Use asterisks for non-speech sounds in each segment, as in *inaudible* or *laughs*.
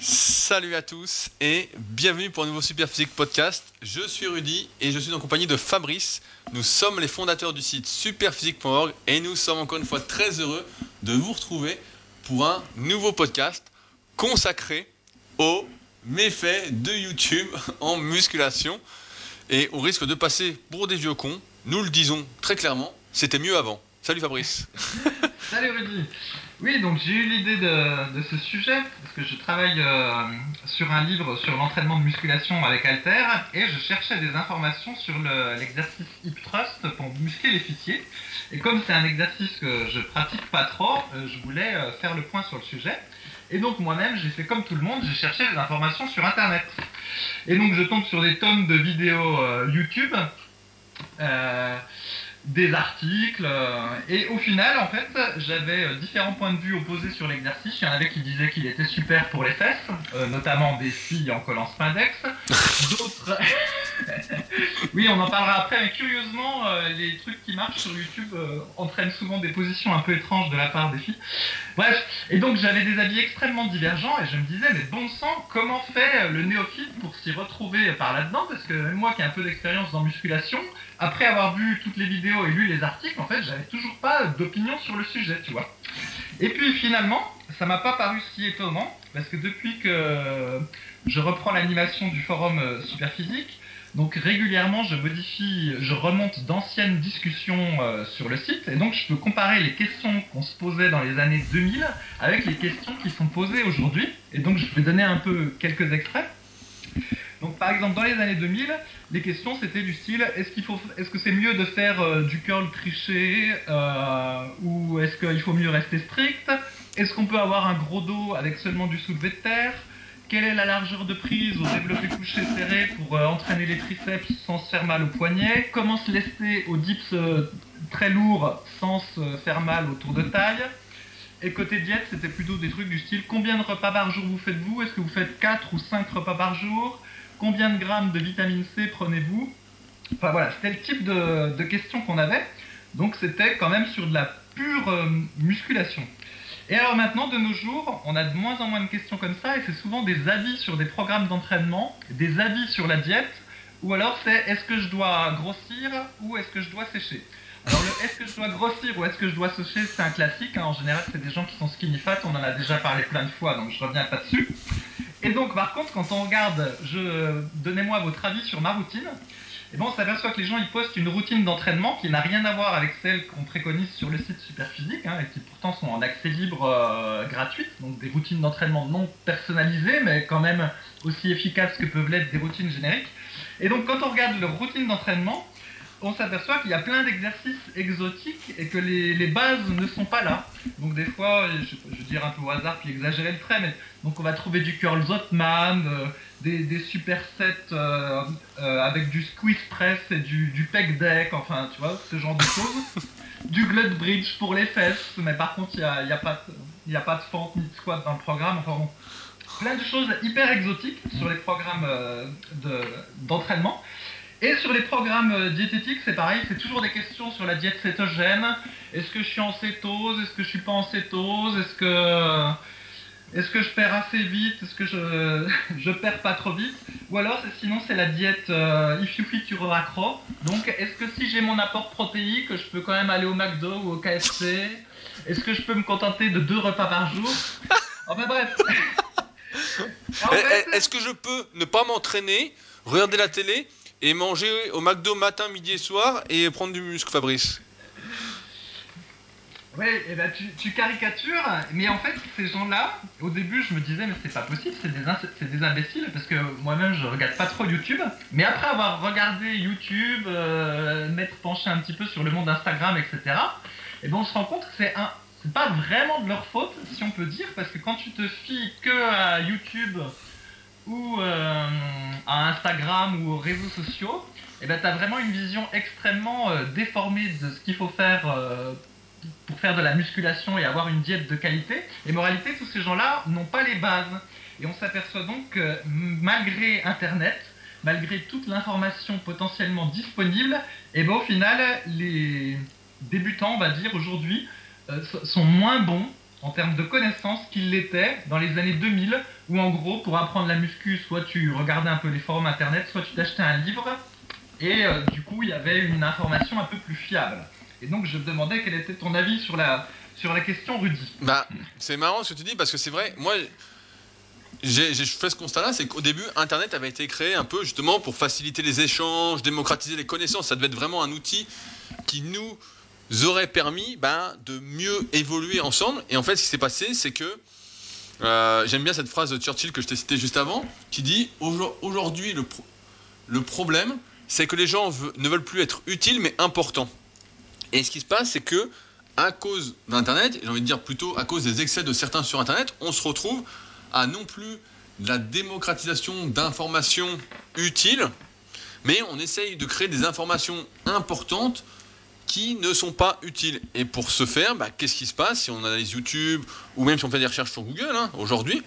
Salut à tous et bienvenue pour un nouveau Superphysique podcast. Je suis Rudy et je suis en compagnie de Fabrice. Nous sommes les fondateurs du site superphysique.org et nous sommes encore une fois très heureux de vous retrouver pour un nouveau podcast consacré aux méfaits de YouTube *laughs* en musculation. Et au risque de passer pour des vieux cons, nous le disons très clairement, c'était mieux avant. Salut Fabrice. *laughs* Salut Rudy. Oui, donc j'ai eu l'idée de, ce sujet parce que je travaille euh, sur un livre sur l'entraînement de musculation avec Alter et je cherchais des informations sur l'exercice hip thrust pour muscler les fessiers. Et comme c'est un exercice que je pratique pas trop, euh, je voulais euh, faire le point sur le sujet. Et donc moi-même, j'ai fait comme tout le monde, j'ai cherché des informations sur Internet. Et donc je tombe sur des tonnes de vidéos YouTube des articles. Euh, et au final, en fait, j'avais euh, différents points de vue opposés sur l'exercice. Il y en avait qui disaient qu'il était super pour les fesses, euh, notamment des filles en collant spandex. *laughs* D'autres. *laughs* oui, on en parlera après, mais curieusement, les trucs qui marchent sur YouTube entraînent souvent des positions un peu étranges de la part des filles. Bref, et donc j'avais des avis extrêmement divergents et je me disais, mais bon sang, comment fait le néophyte pour s'y retrouver par là-dedans? Parce que même moi qui ai un peu d'expérience dans musculation, après avoir vu toutes les vidéos et lu les articles, en fait, j'avais toujours pas d'opinion sur le sujet, tu vois. Et puis finalement, ça m'a pas paru si étonnant, parce que depuis que je reprends l'animation du forum euh, Superphysique, donc régulièrement je modifie, je remonte d'anciennes discussions euh, sur le site, et donc je peux comparer les questions qu'on se posait dans les années 2000 avec les questions qui sont posées aujourd'hui, et donc je vais donner un peu quelques extraits. Donc par exemple dans les années 2000, les questions c'était du style est-ce qu'il faut, est-ce que c'est mieux de faire euh, du curl triché euh, ou est-ce qu'il faut mieux rester strict? Est-ce qu'on peut avoir un gros dos avec seulement du soulevé de terre? Quelle est la largeur de prise au développé couché serré pour euh, entraîner les triceps sans se faire mal au poignet? Comment se laisser au dips très lourd sans se faire mal autour de taille? Et côté diète, c'était plutôt des trucs du style combien de repas par jour vous faites-vous? Est-ce que vous faites 4 ou 5 repas par jour? Combien de grammes de vitamine C prenez-vous Enfin voilà, c'était le type de, questions qu'on avait. Donc c'était quand même sur de la pure euh, musculation. Et alors maintenant, de nos jours, on a de moins en moins de questions comme ça, et c'est souvent des avis sur des programmes d'entraînement, des avis sur la diète, ou alors c'est est-ce que je dois grossir ou est-ce que je dois sécher? Alors le est-ce que je dois grossir ou est-ce que je dois sécher, c'est un classique. Hein. En général, c'est des gens qui sont skinny fat. On en a déjà parlé plein de fois, donc je reviens pas dessus. Et donc, par contre, quand on regarde, je donnez-moi votre avis sur ma routine. Et bon, on s'aperçoit que les gens ils postent une routine d'entraînement qui n'a rien à voir avec celle qu'on préconise sur le site Superphysique hein, et qui pourtant sont en accès libre euh, gratuit. Donc des routines d'entraînement non personnalisées, mais quand même aussi efficaces que peuvent l'être des routines génériques. Et donc quand on regarde leur routine d'entraînement, on s'aperçoit qu'il y a plein d'exercices exotiques et que les, bases ne sont pas là. Donc des fois, je, vais dire un peu au hasard puis exagérer le trait, mais donc on va trouver du curl Zotman, euh, des, supersets euh, euh, avec du squeeze press et du, du pec deck, enfin tu vois, ce genre de choses. du glut bridge pour les fesses, mais par contre il n'y y a, a pas de fente ni de squat dans le programme. Enfin bon, plein de choses hyper exotiques sur les programmes d'entraînement. Et sur les programmes euh, diététiques, c'est pareil, c'est toujours des questions sur la diète cétogène. Est-ce que je suis en cétose? Est-ce que je suis pas en cétose? Est-ce que est-ce que je perds assez vite? Est-ce que je *laughs* je perds pas trop vite? Ou alors sinon c'est la diète euh, if you fit you accro. Donc est-ce que si j'ai mon apport protéique, je peux quand même aller au McDo ou au KFC Est-ce que je peux me contenter de deux repas par jour? Enfin bref. *laughs* Est-ce que je peux ne pas m'entraîner, regarder la télé et manger au McDo matin, midi et soir et prendre du muscle, Fabrice. Oui, et eh ben tu, caricatures, mais en fait, ces gens-là, au début, je me disais, mais c'est pas possible, c'est des, des, imbéciles, parce que moi-même, je regarde pas trop YouTube. Mais après avoir regardé YouTube, euh, m'être penché un petit peu sur le monde Instagram, etc., et eh ben on se rend compte que c'est un. C'est pas vraiment de leur faute, si on peut dire, parce que quand tu te fies que à YouTube ou euh, Instagram ou aux réseaux sociaux, eh ben, tu as vraiment une vision extrêmement euh, déformée de ce qu'il faut faire euh, pour faire de la musculation et avoir une diète de qualité. Et moralité, tous ces gens-là n'ont pas les bases. Et on s'aperçoit donc que malgré Internet, malgré toute l'information potentiellement disponible, eh ben, au final, les débutants, on va dire aujourd'hui, sont moins bons en termes de connaissances qu'il l'était dans les années 2000, où en gros, pour apprendre la muscu, soit tu regardais un peu les forums internet, soit tu t'achetais un livre, et euh, du coup, il y avait une information un peu plus fiable. Et donc, je me demandais quel était ton avis sur la, sur la question, Rudy. Bah, c'est marrant ce que tu dis parce que c'est vrai, moi, j'ai fait ce constat-là, c'est qu'au début, Internet avait été créé un peu justement pour faciliter les échanges, démocratiser les connaissances. Ça devait être vraiment un outil qui nous aurait permis ben, de mieux évoluer ensemble. Et en fait, ce qui s'est passé, c'est que euh, j'aime bien cette phrase de Churchill que je t'ai citée juste avant, qui dit aujourd'hui le, problème, c'est que les gens ne veulent plus être utiles mais importants. Et ce qui se passe, c'est que à cause d'Internet, j'ai envie de dire plutôt à cause des excès de certains sur Internet, on se retrouve à non plus la démocratisation d'informations utiles, mais on essaye de créer des informations importantes qui ne sont pas utiles. Et pour ce faire, bah, qu'est-ce qui se passe si on analyse YouTube ou même si on fait des recherches sur Google hein, aujourd'hui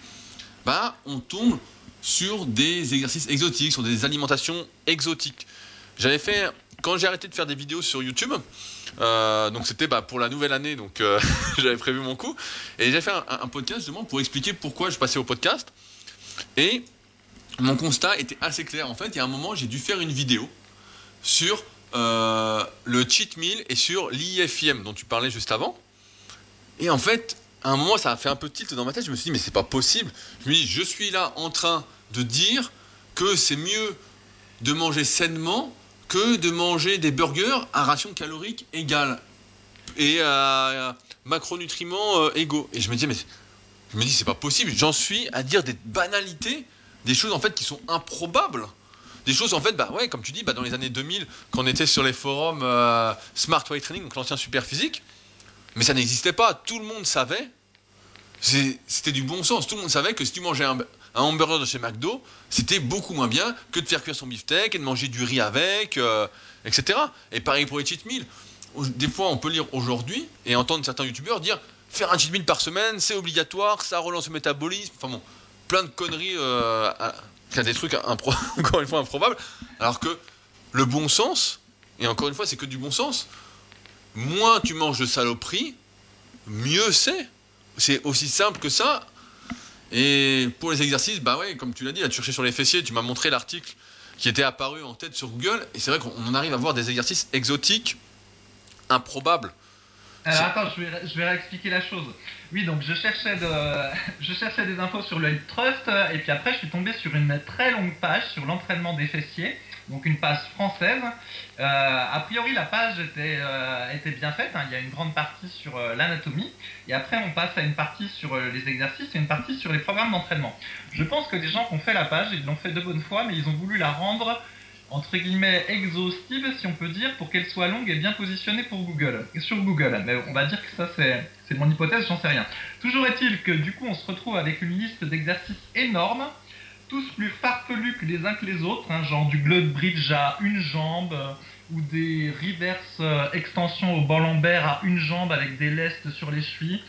bah, On tombe sur des exercices exotiques, sur des alimentations exotiques. J'avais fait, quand j'ai arrêté de faire des vidéos sur YouTube, euh, donc c'était bah, pour la nouvelle année, donc euh, *laughs* j'avais prévu mon coup, et j'ai fait un, podcast justement pour expliquer pourquoi je passais au podcast. Et mon constat était assez clair. En fait, il y a un moment, j'ai dû faire une vidéo sur euh, le cheat meal et sur l'IFIM dont tu parlais juste avant. Et en fait, à un moment, ça a fait un peu tilt dans ma tête. Je me suis dit, mais c'est pas possible. Je me je suis là en train de dire que c'est mieux de manger sainement que de manger des burgers à ration calorique égale et à macronutriments euh, égaux. Et je me dis, mais je me dis, c'est pas possible. J'en suis à dire des banalités, des choses en fait qui sont improbables. Des choses en fait, bah ouais, comme tu dis, bah, dans les années 2000, quand on était sur les forums euh, Smart Weight Training, donc l'ancien super physique, mais ça n'existait pas. Tout le monde savait. C'était du bon sens. Tout le monde savait que si tu mangeais un, hamburger de chez McDo, c'était beaucoup moins bien que de faire cuire son beefsteak et de manger du riz avec, euh, etc. Et pareil pour les cheat meals. Des fois, on peut lire aujourd'hui et entendre certains youtubeurs dire faire un cheat meal par semaine, c'est obligatoire, ça relance le métabolisme. Enfin bon, plein de conneries, euh, des trucs *laughs* encore une fois improbables. Alors que le bon sens, et encore une fois, c'est que du bon sens, moins tu manges de saloperies, mieux c'est. C'est aussi simple que ça. Et pour les exercices, bah ouais, comme tu l'as dit, là, tu cherchais sur les fessiers, tu m'as montré l'article qui était apparu en tête sur Google, et c'est vrai qu'on arrive à voir des exercices exotiques, improbables. Alors attends, je vais, je vais réexpliquer la chose. Oui, donc je cherchais, de, *laughs* je cherchais des infos sur le Trust, et puis après je suis tombé sur une très longue page sur l'entraînement des fessiers donc une page française. Euh, a priori, la page était, euh, était bien faite. Hein. Il y a une grande partie sur euh, l'anatomie. Et après, on passe à une partie sur les exercices et une partie sur les programmes d'entraînement. Je pense que les gens qui ont fait la page, ils l'ont fait de bonne foi, mais ils ont voulu la rendre entre guillemets exhaustive, si on peut dire, pour qu'elle soit longue et bien positionnée pour Google, sur Google. Mais on va dire que ça, c'est mon hypothèse, j'en sais rien. Toujours est-il que du coup, on se retrouve avec une liste d'exercices énorme tous plus farfelus que les uns que les autres, hein, genre du glute bridge à une jambe, euh, ou des reverse euh, extensions au ballon lombaire à une jambe avec des lestes sur les chevilles,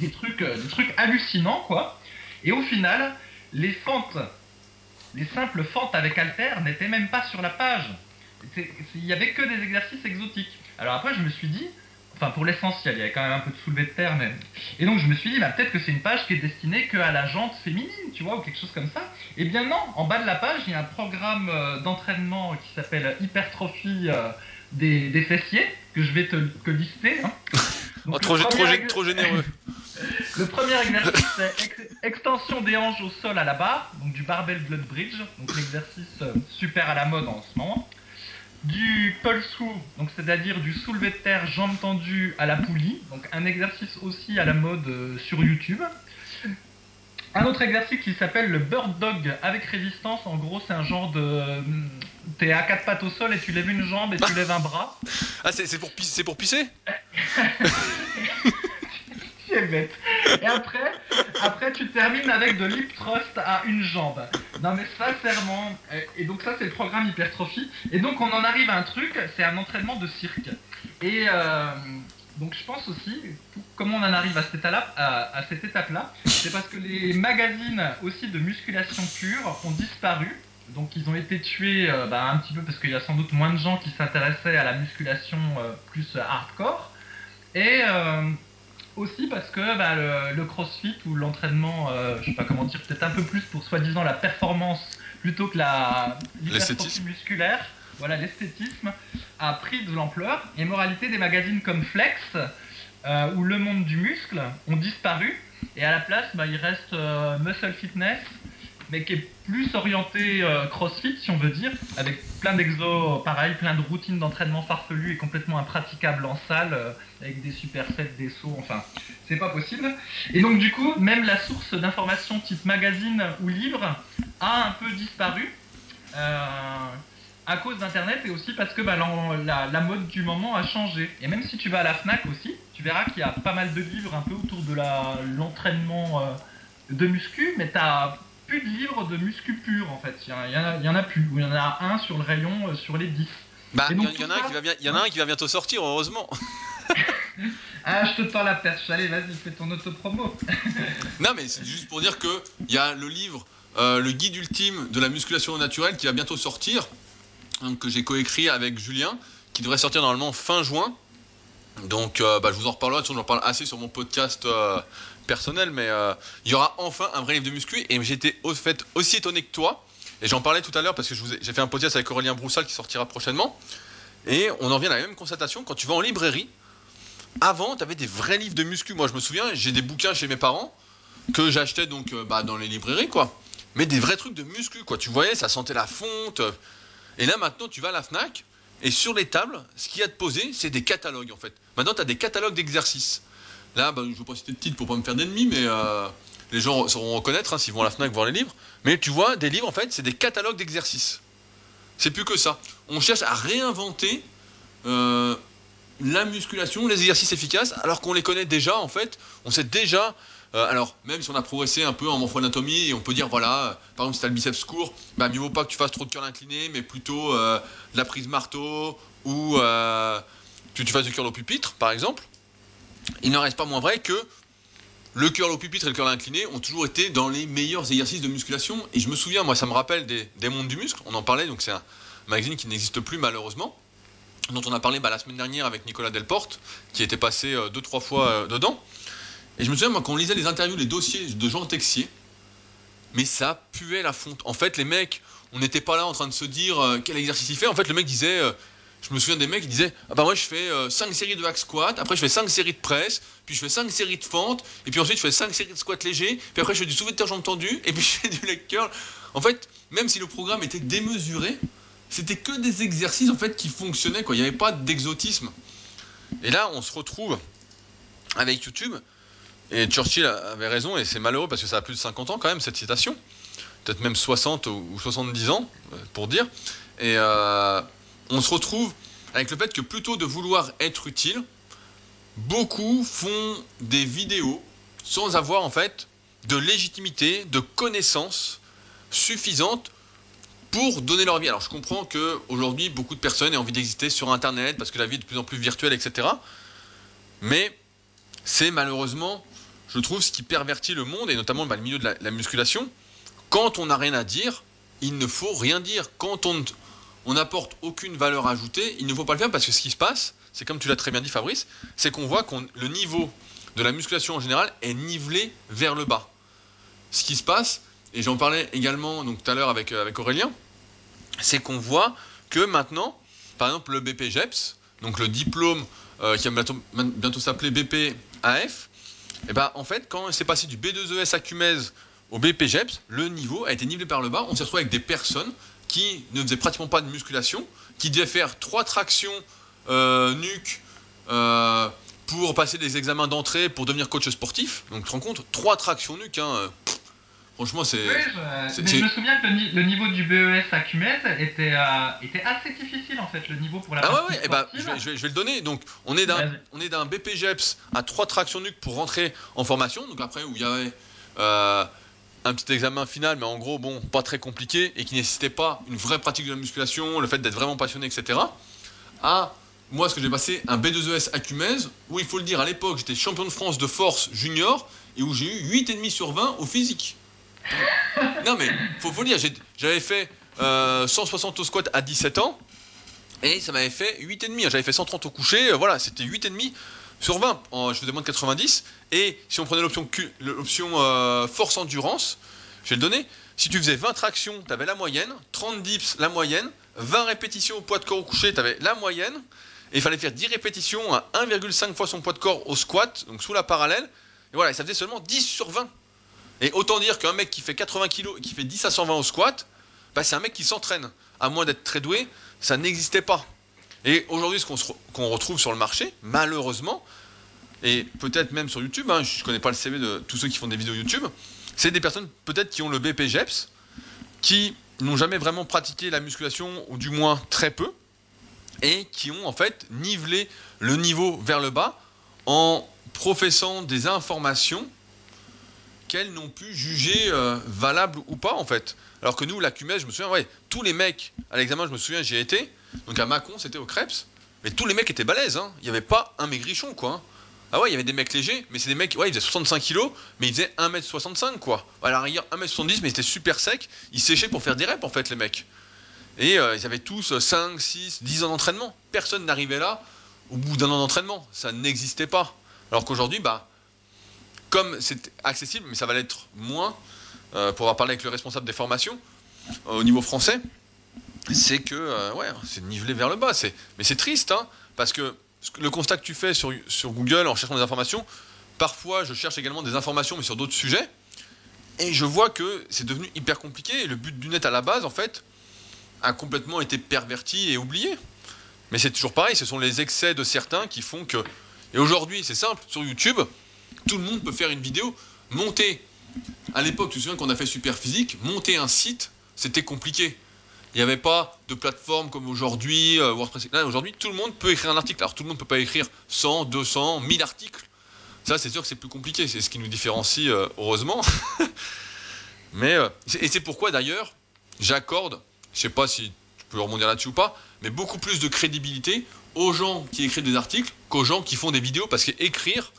des, trucs, euh, des trucs hallucinants quoi. Et au final, les fentes, les simples fentes avec haltère n'étaient même pas sur la page. Il y avait que des exercices exotiques. Alors après, je me suis dit, Enfin, pour l'essentiel, il y avait quand même un peu de soulevé de terre même. Et donc je me suis dit, bah, peut-être que c'est une page qui est destinée qu'à la jante féminine, tu vois, ou quelque chose comme ça. Eh bien non, en bas de la page, il y a un programme euh, d'entraînement qui s'appelle Hypertrophie euh, des, fessiers, que je vais te lister. Hein. *laughs* Oh, trop, trop, généreux. *laughs* le premier exercice, c'est extension des hanches au sol à la barre, donc du barbell blood bridge, donc l'exercice euh, super à la mode en ce moment du pulse donc c'est-à-dire du soulevé de terre jambes tendues à la poulie, donc un exercice aussi à la mode euh, sur YouTube. Un autre exercice qui s'appelle le bird dog avec résistance, en gros c'est un genre de... T'es à quatre pattes au sol et tu lèves une jambe et tu lèves un bras. Ah c'est pour, pour pisser? *laughs* bête. Et après, après, tu termines avec de l'hip thrust à une jambe. Non mais sincèrement, et donc ça c'est le programme hypertrophie. Et donc on en arrive à un truc, c'est un entraînement de cirque. Et euh, donc je pense aussi, comment on en arrive à cette étape-là, à, cette étape-là, c'est parce que les magazines aussi de musculation pure ont disparu. Donc ils ont été tués euh, bah, un petit peu parce qu'il y a sans doute moins de gens qui s'intéressaient à la musculation euh, plus hardcore. Et aussi parce que bah, le, crossfit ou l'entraînement, euh, je sais pas comment dire, peut-être un peu plus pour soi-disant la performance plutôt que la l'hypertrophie musculaire, voilà l'esthétisme, a pris de l'ampleur. Et moralité, des magazines comme Flex euh, ou Le Monde du Muscle ont disparu. Et à la place, bah, il reste euh, Muscle Fitness, mais qui est plus orienté euh, crossfit, si on veut dire, avec plein d'exos, pareil, plein de routines d'entraînement farfelues et complètement impraticables en salle, euh, avec des supersets, des sauts, enfin, c'est pas possible. Et donc, du coup, même la source d'information type magazine ou livre a un peu disparu. Euh, à cause d'Internet et aussi parce que bah, la, la, mode du moment a changé. Et même si tu vas à la FNAC aussi, tu verras qu'il y a pas mal de livres un peu autour de l'entraînement de muscu, mais tu as plus de livres de muscu pur en fait. Il y, en a, plus. Ou il y en a un sur le rayon euh, sur les 10. Bah, il y, en a un qui va bien, y en a un qui va bientôt sortir, heureusement. *laughs* ah, je te tends la perche. Allez, vas-y, fais ton auto-promo. *laughs* non, mais c'est juste pour dire que il y a le livre, euh, le guide ultime de la musculation naturelle, qui va bientôt sortir, donc, que j'ai coécrit avec Julien, qui devrait sortir normalement fin juin. Donc, euh, bah, je vous en reparlerai. J'en parle assez sur mon podcast personnel, mais euh, il y aura enfin un vrai livre de muscu. Et j'étais au fait aussi étonné que toi. Et j'en parlais tout à l'heure parce que j'ai fait un podcast avec Aurélien Broussal qui sortira prochainement. Et on en vient à la même constatation. Quand tu vas en librairie, avant, tu avais des vrais livres de muscu. Moi, je me souviens, j'ai des bouquins chez mes parents que j'achetais donc euh, bah, dans les librairies, quoi. Mais des vrais trucs de muscu, quoi. Tu voyais, ça sentait la fonte. Et là, maintenant, tu vas à la Fnac. Et sur les tables, ce qu'il y a de posé, c'est des catalogues en fait. Maintenant, tu as des catalogues d'exercices. Là, bah, je ne veux pas citer de titre pour pas me faire d'ennemis, mais euh, les gens sauront reconnaître hein, s'ils vont à la FNAC voir les livres. Mais tu vois, des livres, en fait, c'est des catalogues d'exercices. C'est plus que ça. On cherche à réinventer euh, la musculation, les exercices efficaces, alors qu'on les connaît déjà, en fait. On sait déjà. Euh, alors, même si on a progressé un peu en morpho-anatomie, on peut dire, voilà, par exemple, si tu as le biceps court, bah, mieux vaut pas que tu fasses trop de curl incliné, mais plutôt de la prise marteau, ou que tu fasses du curl au pupitre, par exemple il n'en reste pas moins vrai que le curl au pupitre et le curl incliné ont toujours été dans les meilleurs exercices de musculation. Et je me souviens, moi, ça me rappelle des, mondes du muscle. On en parlait, donc c'est un magazine qui n'existe plus malheureusement, dont on a parlé bah, la semaine dernière avec Nicolas Delporte, qui était passé euh, deux trois fois euh, dedans. Et je me souviens, moi, quand on lisait les interviews, les dossiers de Jean Texier, mais ça puait la fonte. En fait, les mecs, on n'était pas là en train de se dire euh, quel exercice il fait. En fait, le mec disait je me souviens des mecs qui disaient Ah bah moi je fais 5 euh, séries de hack squat, après je fais 5 séries de presse, puis je fais 5 séries de fente, et puis ensuite je fais 5 séries de squat léger, puis après je fais du soulevé de terre jambes tendues, et puis *laughs* je fais du leg curl. En fait, même si le programme était démesuré, c'était que des exercices en fait qui fonctionnaient, quoi. Il n'y avait pas d'exotisme. Et là, on se retrouve avec YouTube, et Churchill avait raison, et c'est malheureux parce que ça a plus de 50 ans quand même, cette citation. Peut-être même 60 ou 70 ans, euh, pour dire. Et euh, on se retrouve avec le fait que plutôt de vouloir être utile, beaucoup font des vidéos sans avoir en fait de légitimité, de connaissances suffisantes pour donner leur vie. Alors je comprends que aujourd'hui beaucoup de personnes aient envie d'exister sur Internet parce que la vie est de plus en plus virtuelle, etc. Mais c'est malheureusement, je trouve, ce qui pervertit le monde et notamment bah, le milieu de la musculation. Quand on n'a rien à dire, il ne faut rien dire. Quand on on n'apporte aucune valeur ajoutée, il ne faut pas le faire parce que ce qui se passe, c'est comme tu l'as très bien dit Fabrice, c'est qu'on voit que le niveau de la musculation en général est nivelé vers le bas. Ce qui se passe, et j'en parlais également donc, tout à l'heure avec, euh, Aurélien, c'est qu'on voit que maintenant, par exemple le BPGEPS, donc le diplôme euh, qui va bientôt, s'appeler BPAF, et eh ben, en fait, quand c'est passé du B2ES à CUMES au BPGEPS, le niveau a été nivelé par le bas. On s'est retrouvé avec des personnes qui ne faisait pratiquement pas de musculation, qui devait faire trois tractions euh, nuque euh, pour passer des examens d'entrée pour devenir coach sportif. Donc tu te rends compte, trois tractions nuque, hein, euh, franchement c'est... Oui, je, mais je me souviens que le, niveau du BES à Cumez était, était assez difficile en fait, le niveau pour la Ah ouais, ouais eh ben, je, vais, je, vais, le donner. Donc on est d'un, on est d'un BPGEPS à trois tractions nuque pour rentrer en formation. Donc après où il y avait un petit examen final, mais en gros, bon, pas très compliqué et qui nécessitait pas une vraie pratique de la musculation, le fait d'être vraiment passionné, etc. À moi, ce que j'ai passé un B2ES à Cumez, où il faut le dire, à l'époque, j'étais champion de France de force junior et où j'ai eu 8,5 sur 20 au physique. non, mais faut, faut le dire, j'avais fait 160 euh, au squat à 17 ans et ça m'avait fait 8,5. J'avais fait 130 au coucher, voilà, c'était 8,5 sur 20, en- je faisais moins de 90. Et si on prenait l'option euh, force endurance, je vais le donner. Si tu faisais 20 tractions, tu avais la moyenne, 30 dips, la moyenne, 20 répétitions au poids de corps au coucher, tu avais la moyenne. Et il fallait faire 10 répétitions à 1,5 fois son poids de corps au squat, donc sous la parallèle. Et voilà, et ça faisait seulement 10 sur 20. Et autant dire qu'un mec qui fait 80 kg et qui fait 10 à 120 au squat, bah, c'est un mec qui s'entraîne. À moins d'être très doué, ça n'existait pas. Et aujourd'hui, ce qu'on retrouve sur le marché, malheureusement, et peut-être même sur YouTube, hein, je ne connais pas le CV de tous ceux qui font des vidéos YouTube, c'est des personnes peut-être qui ont le BPGEPS, qui n'ont jamais vraiment pratiqué la musculation, ou du moins très peu, et qui ont en fait nivelé le niveau vers le bas en professant des informations qu'elles n'ont pu juger euh, valables ou pas en fait. Alors que nous, la je me souviens, ouais, tous les mecs, à l'examen, je me souviens, j'y ai été, donc à Mâcon, c'était au Krebs, mais tous les mecs étaient balèzes, hein. il n'y avait pas un maigrichon quoi. hein. Ah ouais, il y avait des mecs légers, mais c'est des mecs, ouais, ils faisaient 65 kilos, mais ils faisaient 1m65 quoi. À la rigueur, 1m70, mais ils étaient super secs, ils séchaient pour faire des reps en fait, les mecs. Et euh, ils avaient tous euh, 5, 6, 10 ans d'entraînement. Personne n'arrivait là au bout d'un an d'entraînement. Ça n'existait pas. Alors qu'aujourd'hui, bah, comme c'est accessible, mais ça va l'être moins, euh, pour avoir parlé avec le responsable des formations euh, au niveau français, c'est que euh, ouais, c'est nivelé vers le bas. C'est, mais c'est triste, hein, parce que le constat que tu fais sur, sur Google en cherchant des informations, parfois je cherche également des informations, mais sur d'autres sujets, et je vois que c'est devenu hyper compliqué. Et le but du net à la base, en fait, a complètement été perverti et oublié. Mais c'est toujours pareil, ce sont les excès de certains qui font que. Et aujourd'hui, c'est simple, sur YouTube, tout le monde peut faire une vidéo, monter. À l'époque, tu te souviens qu'on a fait Super Physique, monter un site, c'était compliqué. Il n'y avait pas de plateforme comme aujourd'hui, euh, WordPress. Aujourd'hui, tout le monde peut écrire un article. Alors, tout le monde ne peut pas écrire 100, 200, 1000 articles. Ça, c'est sûr que c'est plus compliqué. C'est ce qui nous différencie, euh, heureusement. *laughs* Mais, euh, et c'est pourquoi, d'ailleurs, j'accorde, je sais pas si tu peux rebondir là-dessus ou pas, mais beaucoup plus de crédibilité aux gens qui écrivent des articles qu'aux gens qui font des vidéos, parce qu'écrire,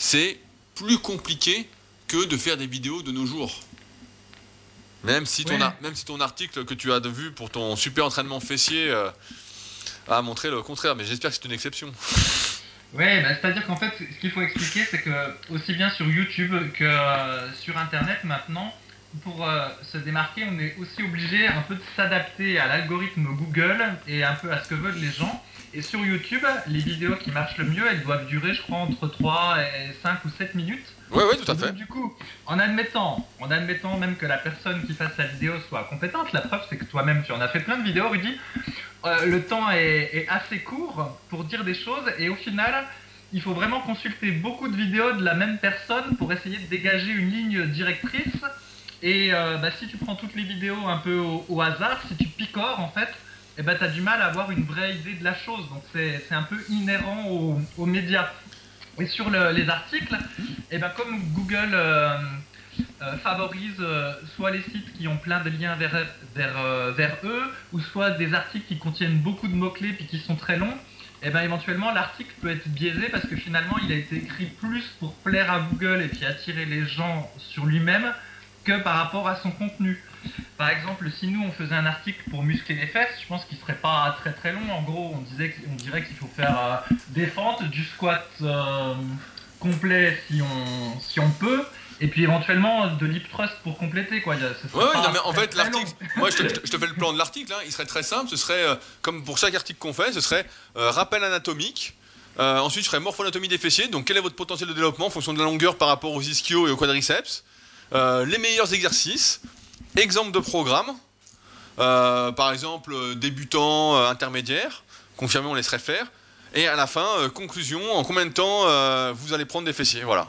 c'est plus compliqué que de faire des vidéos de nos jours. Même si, ton Ouais. ar- même si ton article que tu as vu pour ton super entraînement fessier euh, a montré le contraire, mais j'espère que c'est une exception. *laughs* Ouais, bah, c'est-à-dire qu'en fait, ce qu'il faut expliquer, c'est que aussi bien sur YouTube que euh, sur Internet maintenant, pour euh, se démarquer, on est aussi obligé un peu de s'adapter à l'algorithme Google et un peu à ce que veulent les gens. Et sur YouTube, les vidéos qui marchent le mieux, elles doivent durer, je crois, entre 3 et 5 ou 7 minutes. Ouais, ouais, tout à donc, fait. du coup, en admettant, en admettant même que la personne qui fasse la vidéo soit compétente, la preuve c'est que toi-même tu en as fait plein de vidéos, Rudy. euh, le temps est, est assez court pour dire des choses et au final, il faut vraiment consulter beaucoup de vidéos de la même personne pour essayer de dégager une ligne directrice. Et euh, bah, si tu prends toutes les vidéos un peu au, au hasard, si tu picores en fait, eh ben, tu as du mal à avoir une vraie idée de la chose. Donc c'est un peu inhérent aux, médias. Et sur le- les articles, et ben comme Google euh, euh, favorise euh, soit les sites qui ont plein de liens vers, vers, vers eux, ou soit des articles qui contiennent beaucoup de mots-clés puis qui sont très longs, et ben éventuellement l'article peut être biaisé parce que finalement il a été écrit plus pour plaire à Google et puis attirer les gens sur lui-même que par rapport à son contenu. Par exemple, si nous on faisait un article pour muscler les fesses, je pense qu'il serait pas très très long. En gros, on disait, que- on dirait qu'il faut faire euh, des fentes, du squat euh, complet si on, si on peut, et puis éventuellement de l'hip thrust pour compléter quoi. Il y a- ce serait Ouais, ouais, pas non, mais en fait, l'article, moi je te, *laughs* je te fais le plan de l'article, hein, il serait très simple, ce serait, euh, comme pour chaque article qu'on fait, ce serait rappel anatomique, ensuite je ferais morphoanatomie des fessiers, donc quel est votre potentiel de développement en fonction de la longueur par rapport aux ischios et aux quadriceps, les meilleurs exercices, exemple de programme, Euh, par exemple euh, débutant, euh, intermédiaire, confirmé on laisserait faire, et à la fin, conclusion, en combien de temps vous allez prendre des fessiers, voilà.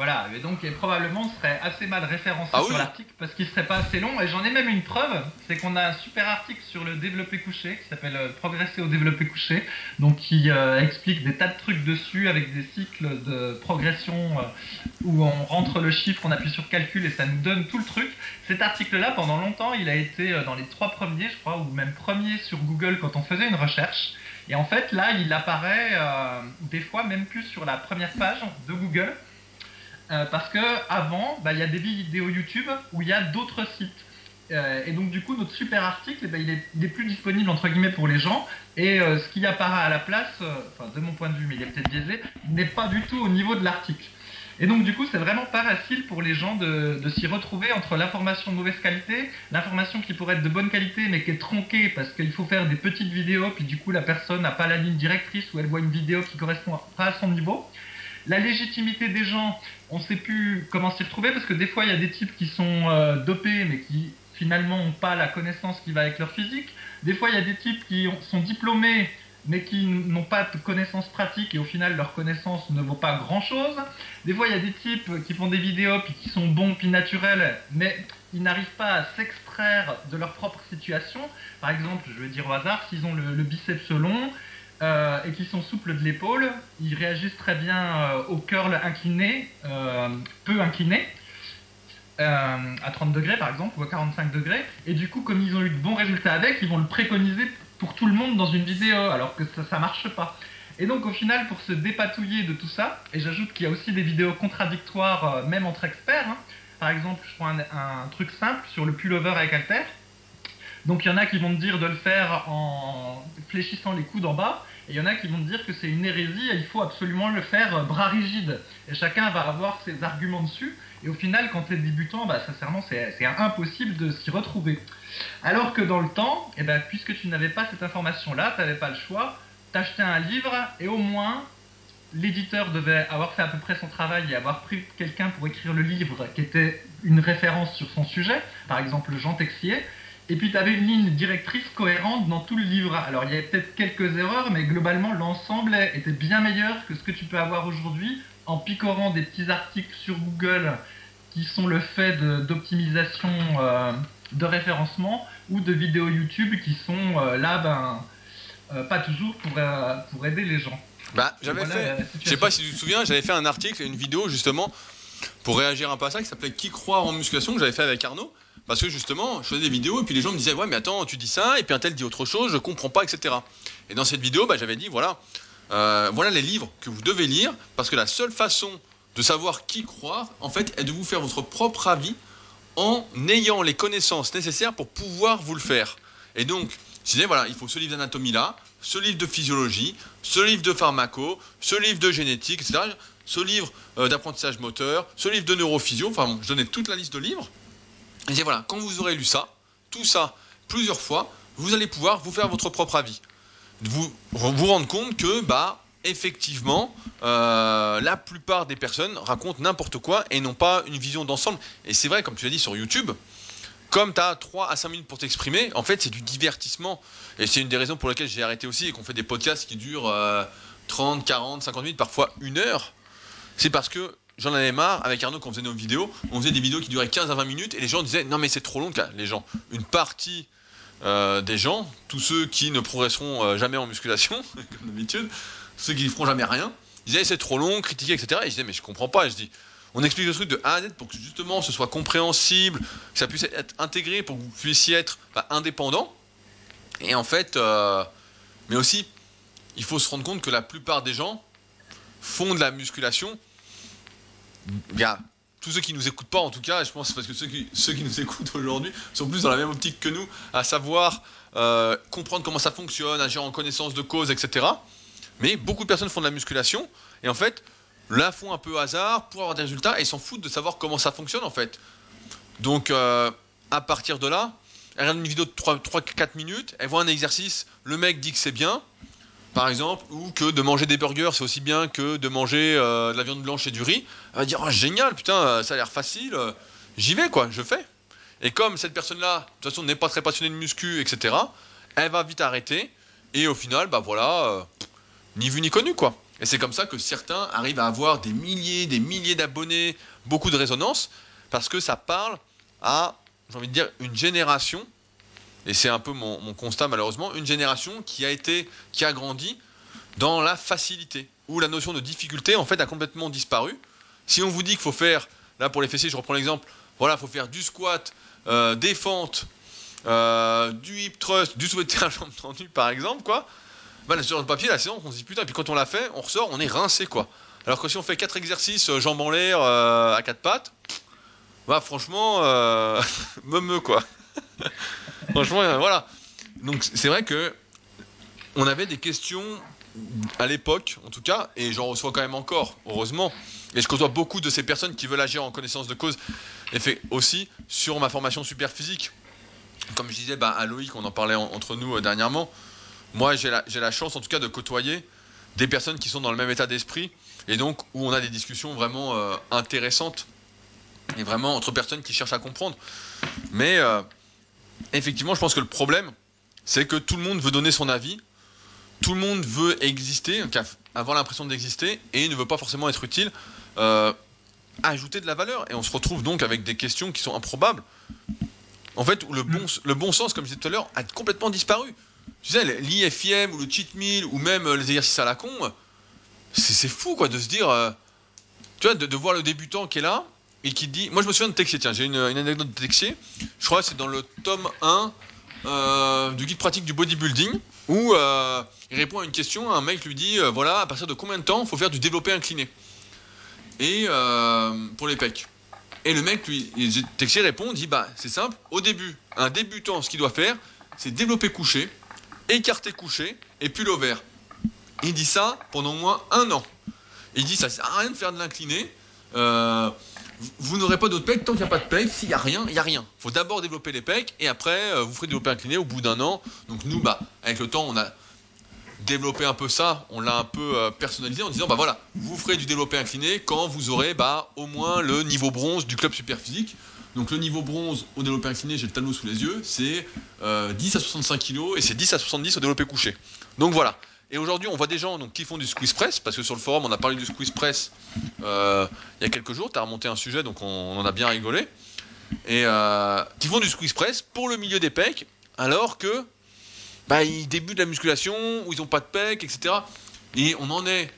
Voilà, et donc et probablement on serait assez mal référencé Ah sur oui. l'article parce qu'il serait pas assez long. Et j'en ai même une preuve, c'est qu'on a un super article sur le développé couché qui s'appelle euh, Progresser au développé couché, donc qui euh, explique des tas de trucs dessus avec des cycles de progression euh, où on rentre le chiffre, on appuie sur calcul et ça nous donne tout le truc. Cet article-là, pendant longtemps, il a été dans les trois premiers, je crois, ou même premier sur Google quand on faisait une recherche. Et en fait, là, il apparaît euh, des fois même plus sur la première page de Google. Euh, parce que avant, bah, il y a des vidéos YouTube où il y a d'autres sites. Euh, et donc du coup, notre super article, eh ben, il, est, il est plus disponible entre guillemets pour les gens. Et euh, ce qui apparaît à la place, enfin de mon point de vue, mais il est peut-être biaisé, n'est pas du tout au niveau de l'article. Et donc du coup, c'est vraiment pas facile pour les gens de, de s'y retrouver entre l'information de mauvaise qualité, l'information qui pourrait être de bonne qualité mais qui est tronquée parce qu'il faut faire des petites vidéos, puis du coup la personne n'a pas la ligne directrice ou elle voit une vidéo qui correspond pas à son niveau. La légitimité des gens, on ne sait plus comment s'y retrouver parce que des fois il y a des types qui sont euh, dopés mais qui finalement n'ont pas la connaissance qui va avec leur physique. Des fois il y a des types qui ont- sont diplômés mais qui n'ont pas de connaissances pratiques et au final leur connaissance ne vaut pas grand chose. Des fois il y a des types qui font des vidéos puis qui sont bons puis naturels mais ils n'arrivent pas à s'extraire de leur propre situation. Par exemple, je vais dire au hasard, s'ils ont le, le biceps long, euh, et qui sont souples de l'épaule, ils réagissent très bien euh, au curl incliné, euh, peu incliné, à 30 degrés par exemple, ou à 45 degrés, et du coup, comme ils ont eu de bons résultats avec, ils vont le préconiser pour tout le monde dans une vidéo, alors que ça, ça marche pas. Et donc au final, pour se dépatouiller de tout ça, et j'ajoute qu'il y a aussi des vidéos contradictoires, même entre experts, hein. par exemple, je prends un, truc simple sur le pullover avec haltère, donc il y en a qui vont me dire de le faire en fléchissant les coudes en bas, et il y en a qui vont dire que c'est une hérésie et il faut absolument le faire euh, bras rigide. Et chacun va avoir ses arguments dessus, et au final, quand tu es débutant, bah, sincèrement, c'est c'est impossible de s'y retrouver. Alors que dans le temps, eh ben, puisque tu n'avais pas cette information-là, tu n'avais pas le choix, t'achetais un livre, et au moins, l'éditeur devait avoir fait à peu près son travail et avoir pris quelqu'un pour écrire le livre qui était une référence sur son sujet, par exemple Jean Texier, et puis tu avais une ligne directrice cohérente dans tout le livre. Alors il y avait peut-être quelques erreurs, mais globalement l'ensemble était bien meilleur que ce que tu peux avoir aujourd'hui en picorant des petits articles sur Google qui sont le fait de- d'optimisation euh, de référencement ou de vidéos YouTube qui sont euh, là, ben, euh, pas toujours pour, pour aider les gens. Bah, j'avais Voilà fait. Je sais pas si tu te souviens, j'avais fait un article une vidéo justement pour réagir un peu à ça qui s'appelait Qui croire en musculation que j'avais fait avec Arnaud. Parce que justement, je faisais des vidéos et puis les gens me disaient Ouais, mais attends, tu dis ça et puis un tel dit autre chose, je comprends pas, etc. Et dans cette vidéo, bah, j'avais dit Voilà, euh, voilà les livres que vous devez lire parce que la seule façon de savoir qui croire, en fait, est de vous faire votre propre avis en ayant les connaissances nécessaires pour pouvoir vous le faire. Et donc, je disais Voilà, il faut ce livre d'anatomie là, ce livre de physiologie, ce livre de pharmaco, ce livre de génétique, etc. Ce livre euh, d'apprentissage moteur, ce livre de neurophysio. Enfin, bon, je donnais toute la liste de livres. Et voilà, quand vous aurez lu ça, tout ça, plusieurs fois, vous allez pouvoir vous faire votre propre avis. Vous vous rendre compte que, bah, effectivement, euh, la plupart des personnes racontent n'importe quoi et n'ont pas une vision d'ensemble. Et c'est vrai, comme tu l'as dit sur YouTube, comme tu as 3 à 5 minutes pour t'exprimer, en fait, c'est du divertissement. Et c'est une des raisons pour lesquelles j'ai arrêté aussi et qu'on fait des podcasts qui durent euh, 30, 40, 50 minutes, parfois une heure. C'est parce que j'en avais marre avec Arnaud quand on faisait nos vidéos. On faisait des vidéos qui duraient 15 à 20 minutes et les gens disaient non mais c'est trop long. Les gens, une partie euh, des gens, tous ceux qui ne progresseront euh, jamais en musculation, *laughs* comme d'habitude, ceux qui ne feront jamais rien, disaient c'est trop long, critiquer, etc. Et je disais mais je comprends pas. Je dis on explique le truc de A à Z pour que justement ce soit compréhensible, que ça puisse être intégré pour que vous puissiez être bah, indépendant. Et en fait, euh, mais aussi, il faut se rendre compte que la plupart des gens font de la musculation. Tous ceux qui nous écoutent pas, en tout cas, je pense parce que ceux qui, ceux nous écoutent aujourd'hui sont plus dans la même optique que nous, à savoir euh, comprendre comment ça fonctionne, agir en connaissance de cause, etc. Mais beaucoup de personnes font de la musculation et en fait, la font un peu hasard pour avoir des résultats et s'en foutent de savoir comment ça fonctionne en fait. Donc, euh, à partir de là, elle regarde une vidéo de 3-4 minutes, elle voit un exercice, le mec dit que c'est bien, par exemple, ou que de manger des burgers c'est aussi bien que de manger euh, de la viande blanche et du riz, elle va dire oh, génial, putain, euh, ça a l'air facile, euh, j'y vais quoi, je fais. Et comme cette personne-là, de toute façon, n'est pas très passionnée de muscu, etc., elle va vite arrêter, et au final, bah voilà, ni vu ni connu quoi. Et c'est comme ça que certains arrivent à avoir des milliers, des milliers d'abonnés, beaucoup de résonance, parce que ça parle à, j'ai envie de dire, une génération et c'est un peu mon, constat malheureusement, une génération qui a été, qui a grandi dans la facilité, où la notion de difficulté en fait a complètement disparu. Si on vous dit qu'il faut faire, là pour les fessiers, je reprends l'exemple, voilà, il faut faire du squat, euh, des fentes, euh, du hip thrust, du soulevé de terre jambe tendue par exemple, quoi. Bah, sur le papier, la séance, on se dit putain, et puis quand on l'a fait, on ressort, on est rincé, quoi. Alors que si on fait quatre exercices, euh, jambes en l'air, à quatre pattes, bah franchement, *laughs* me me quoi. *laughs* Franchement, euh, voilà. Donc c'est vrai que on avait des questions à l'époque, en tout cas, et j'en reçois quand même encore, heureusement. Et je côtoie beaucoup de ces personnes qui veulent agir en connaissance de cause, et fait aussi sur ma formation super physique. Comme je disais bah, à Loïc, on en parlait en- entre nous euh, dernièrement. Moi, j'ai la, la chance, en tout cas, de côtoyer des personnes qui sont dans le même état d'esprit, et donc où on a des discussions vraiment euh, intéressantes, et vraiment entre personnes qui cherchent à comprendre. Mais effectivement, je pense que le problème, c'est que tout le monde veut donner son avis, tout le monde veut exister, avoir l'impression d'exister, et ne veut pas forcément être utile, euh, ajouter de la valeur. Et on se retrouve donc avec des questions qui sont improbables. En fait, le bon, sens, comme je disais tout à l'heure, a complètement disparu. Tu sais, l'IFIM ou le cheat meal ou même euh, les exercices à la con, c'est fou quoi de se dire. euh, tu vois, de voir le débutant qui est là et qui dit. Moi je me souviens de Texier, tiens, j'ai une, anecdote de Texier. Je crois que c'est dans le tome 1 euh, du guide pratique du bodybuilding où euh, il répond à une question. Un mec lui dit euh, voilà, à partir de combien de temps faut faire du développé incliné? Et pour les pecs. Et le mec, lui, Texier répond dit bah c'est simple, au début, un débutant, ce qu'il doit faire, c'est développer couché, écarter couché et puis l'ovaire. Il dit ça pendant au moins un an. Il dit ça sert à rien de faire de l'incliné. Euh, vous- n'aurez pas d'autres pecs tant qu'il n'y a pas de pecs. S'il n'y a rien, il n'y a rien. Il faut d'abord développer les pecs et après euh, vous ferez développer incliné au bout d'un an. Donc nous, bah, avec le temps, on a développé un peu ça, on l'a un peu euh, personnalisé en disant bah voilà, vous ferez du développé incliné quand vous aurez bah, au moins le niveau bronze du club super physique. Donc le niveau bronze au développé incliné, j'ai le tableau sous les yeux, c'est euh, 10 à 65 kg et c'est 10 à 70 au développé couché. Donc voilà. Et aujourd'hui, on voit des gens donc, qui font du squeeze press, parce que sur le forum, on a parlé du squeeze press euh, il y a quelques jours. Tu as remonté un sujet, donc on, on en a bien rigolé. Et euh, qui font du squeeze press pour le milieu des pecs, alors que bah, ils débutent la musculation, où ils n'ont pas de pecs, etc. Et on en est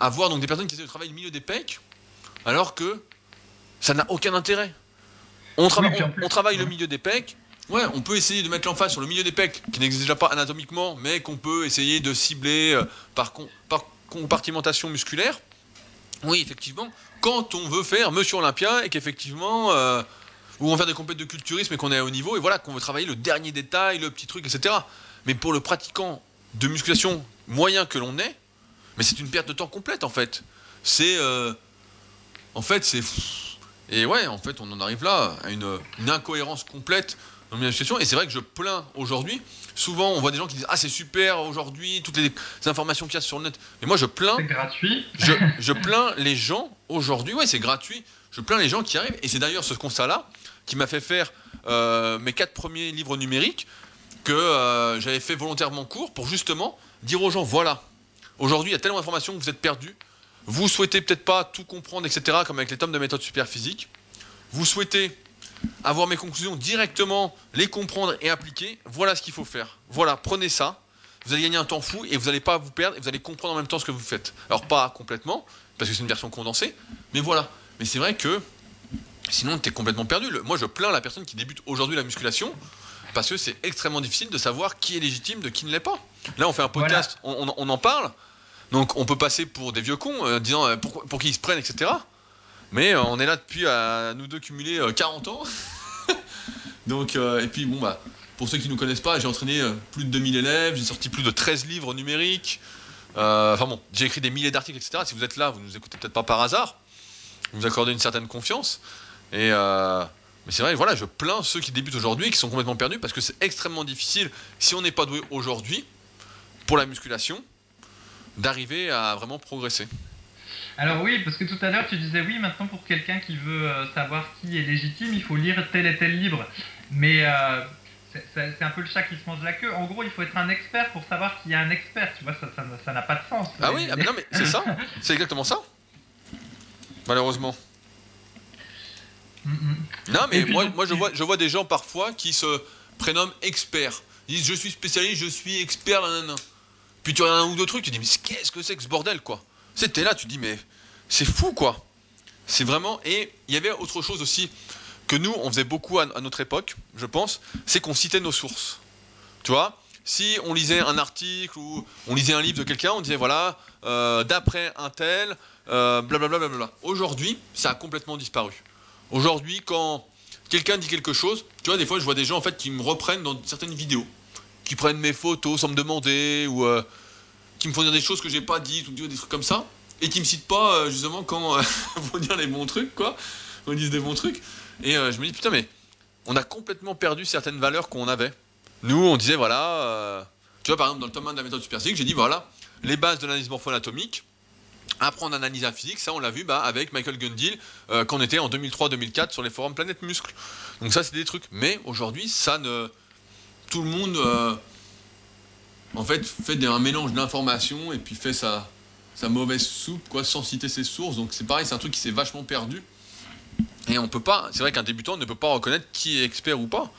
à voir donc, des personnes qui essaient de travailler le milieu des pecs, alors que ça n'a aucun intérêt. On, trava- Oui, on- travaille le milieu des pecs. Ouais, on peut essayer de mettre l'emphase sur le milieu des pecs, qui n'existe déjà pas anatomiquement, mais qu'on peut essayer de cibler euh, par, compartimentation musculaire. Oui, effectivement, quand on veut faire Monsieur Olympia et qu'effectivement, euh, ou on faire des compétitions de culturisme et qu'on est à haut niveau, et voilà, qu'on veut travailler le dernier détail, le petit truc, etc. Mais pour le pratiquant de musculation moyen que l'on est, mais c'est une perte de temps complète en fait. C'est. euh, en fait, c'est. Et ouais, en fait, on en arrive là à une incohérence complète dans. Et c'est vrai que je plains aujourd'hui. Souvent, on voit des gens qui disent Ah, c'est super aujourd'hui, toutes les informations qu'il y a sur le net. Mais moi, je plains C'est gratuit. je, *laughs* je plains les gens aujourd'hui, ouais, c'est gratuit. Je plains les gens qui arrivent, et c'est d'ailleurs ce constat-là qui m'a fait faire euh, mes quatre premiers livres numériques que euh, j'avais fait volontairement court pour justement dire aux gens voilà, aujourd'hui il y a tellement d'informations que vous êtes perdus, vous souhaitez peut-être pas tout comprendre, etc., comme avec les tomes de méthode super physique, vous souhaitez avoir mes conclusions directement, les comprendre et appliquer, voilà ce qu'il faut faire. Voilà, prenez ça, vous allez gagner un temps fou et vous n'allez pas vous perdre et vous allez comprendre en même temps ce que vous faites. Alors pas complètement, parce que c'est une version condensée, mais voilà. Mais c'est vrai que sinon tu es complètement perdu. Moi je plains la personne qui débute aujourd'hui la musculation parce que c'est extrêmement difficile de savoir qui est légitime de qui ne l'est pas. Là on fait un podcast, on, on- on en parle, donc on peut passer pour des vieux cons, euh, disant euh, pourquoi- pour qui ils se prennent, etc. Mais euh, on est là depuis à nous deux cumuler euh, 40 ans. *laughs* donc euh, et puis bon bah pour ceux qui ne nous connaissent pas, j'ai entraîné euh, plus de 2000 élèves, j'ai sorti plus de 13 livres numériques. Euh, Enfin bon, j'ai écrit des milliers d'articles, etc. Si vous êtes là, vous nous écoutez peut-être pas par hasard. Vous accordez une certaine confiance. Et euh, mais c'est vrai, voilà, je plains ceux qui débutent aujourd'hui qui sont complètement perdus parce que c'est extrêmement difficile, si on n'est pas doué aujourd'hui, pour la musculation, d'arriver à vraiment progresser. Alors oui, parce que tout à l'heure tu disais oui, maintenant pour quelqu'un qui veut euh, savoir qui est légitime, il faut lire tel et tel livre. Mais euh, c'est- un peu le chat qui se mange la queue. En gros, il faut être un expert pour savoir qu'il y a un expert. Tu vois, ça n'a- pas de sens. Ah oui, ah, mais non mais c'est ça, *laughs* c'est exactement ça. Malheureusement. Mm, mm. Non, mais puis moi, moi je, vois, je vois des gens parfois qui se prénomment experts. Ils disent je suis spécialiste, je suis expert, nanana. Puis tu regardes un ou deux trucs, tu dis mais qu'est-ce que c'est que ce bordel quoi? C'était là, tu dis mais c'est fou quoi. C'est vraiment. Et il y avait autre chose aussi que nous, on faisait beaucoup à, notre époque, je pense, c'est qu'on citait nos sources. Tu vois si on lisait un article ou on lisait un livre de quelqu'un, on disait voilà, euh, d'après un tel, euh, blablabla. blablabla. Aujourd'hui, ça a complètement disparu. Aujourd'hui, quand quelqu'un dit quelque chose, tu vois, des fois je vois des gens en fait qui me reprennent dans certaines vidéos, qui prennent mes photos sans me demander, ou euh, qui me font dire des choses que j'ai pas dites, ou des trucs comme ça, et qui me citent pas euh, justement quand euh, *laughs* vont dire les bons trucs, quoi, quand ils disent des bons trucs. Et euh, je me dis, putain, mais on a complètement perdu certaines valeurs qu'on avait. Nous, on disait, voilà, tu vois, par exemple, dans le tome 1 de la méthode super physique, j'ai dit, voilà, les bases de l'analyse morpho-anatomique, apprendre à analyser la physique, ça on l'a vu bah, avec Michael Gundil euh, quand on était en 2003-2004 sur les forums Planète Muscle. Donc ça c'est des trucs. Mais aujourd'hui ça ne... Tout le monde en fait fait un mélange d'informations et puis fait sa, sa mauvaise soupe quoi sans citer ses sources. Donc c'est pareil, c'est un truc qui s'est vachement perdu. Et on peut pas, c'est vrai qu'un débutant ne peut pas reconnaître qui est expert ou pas.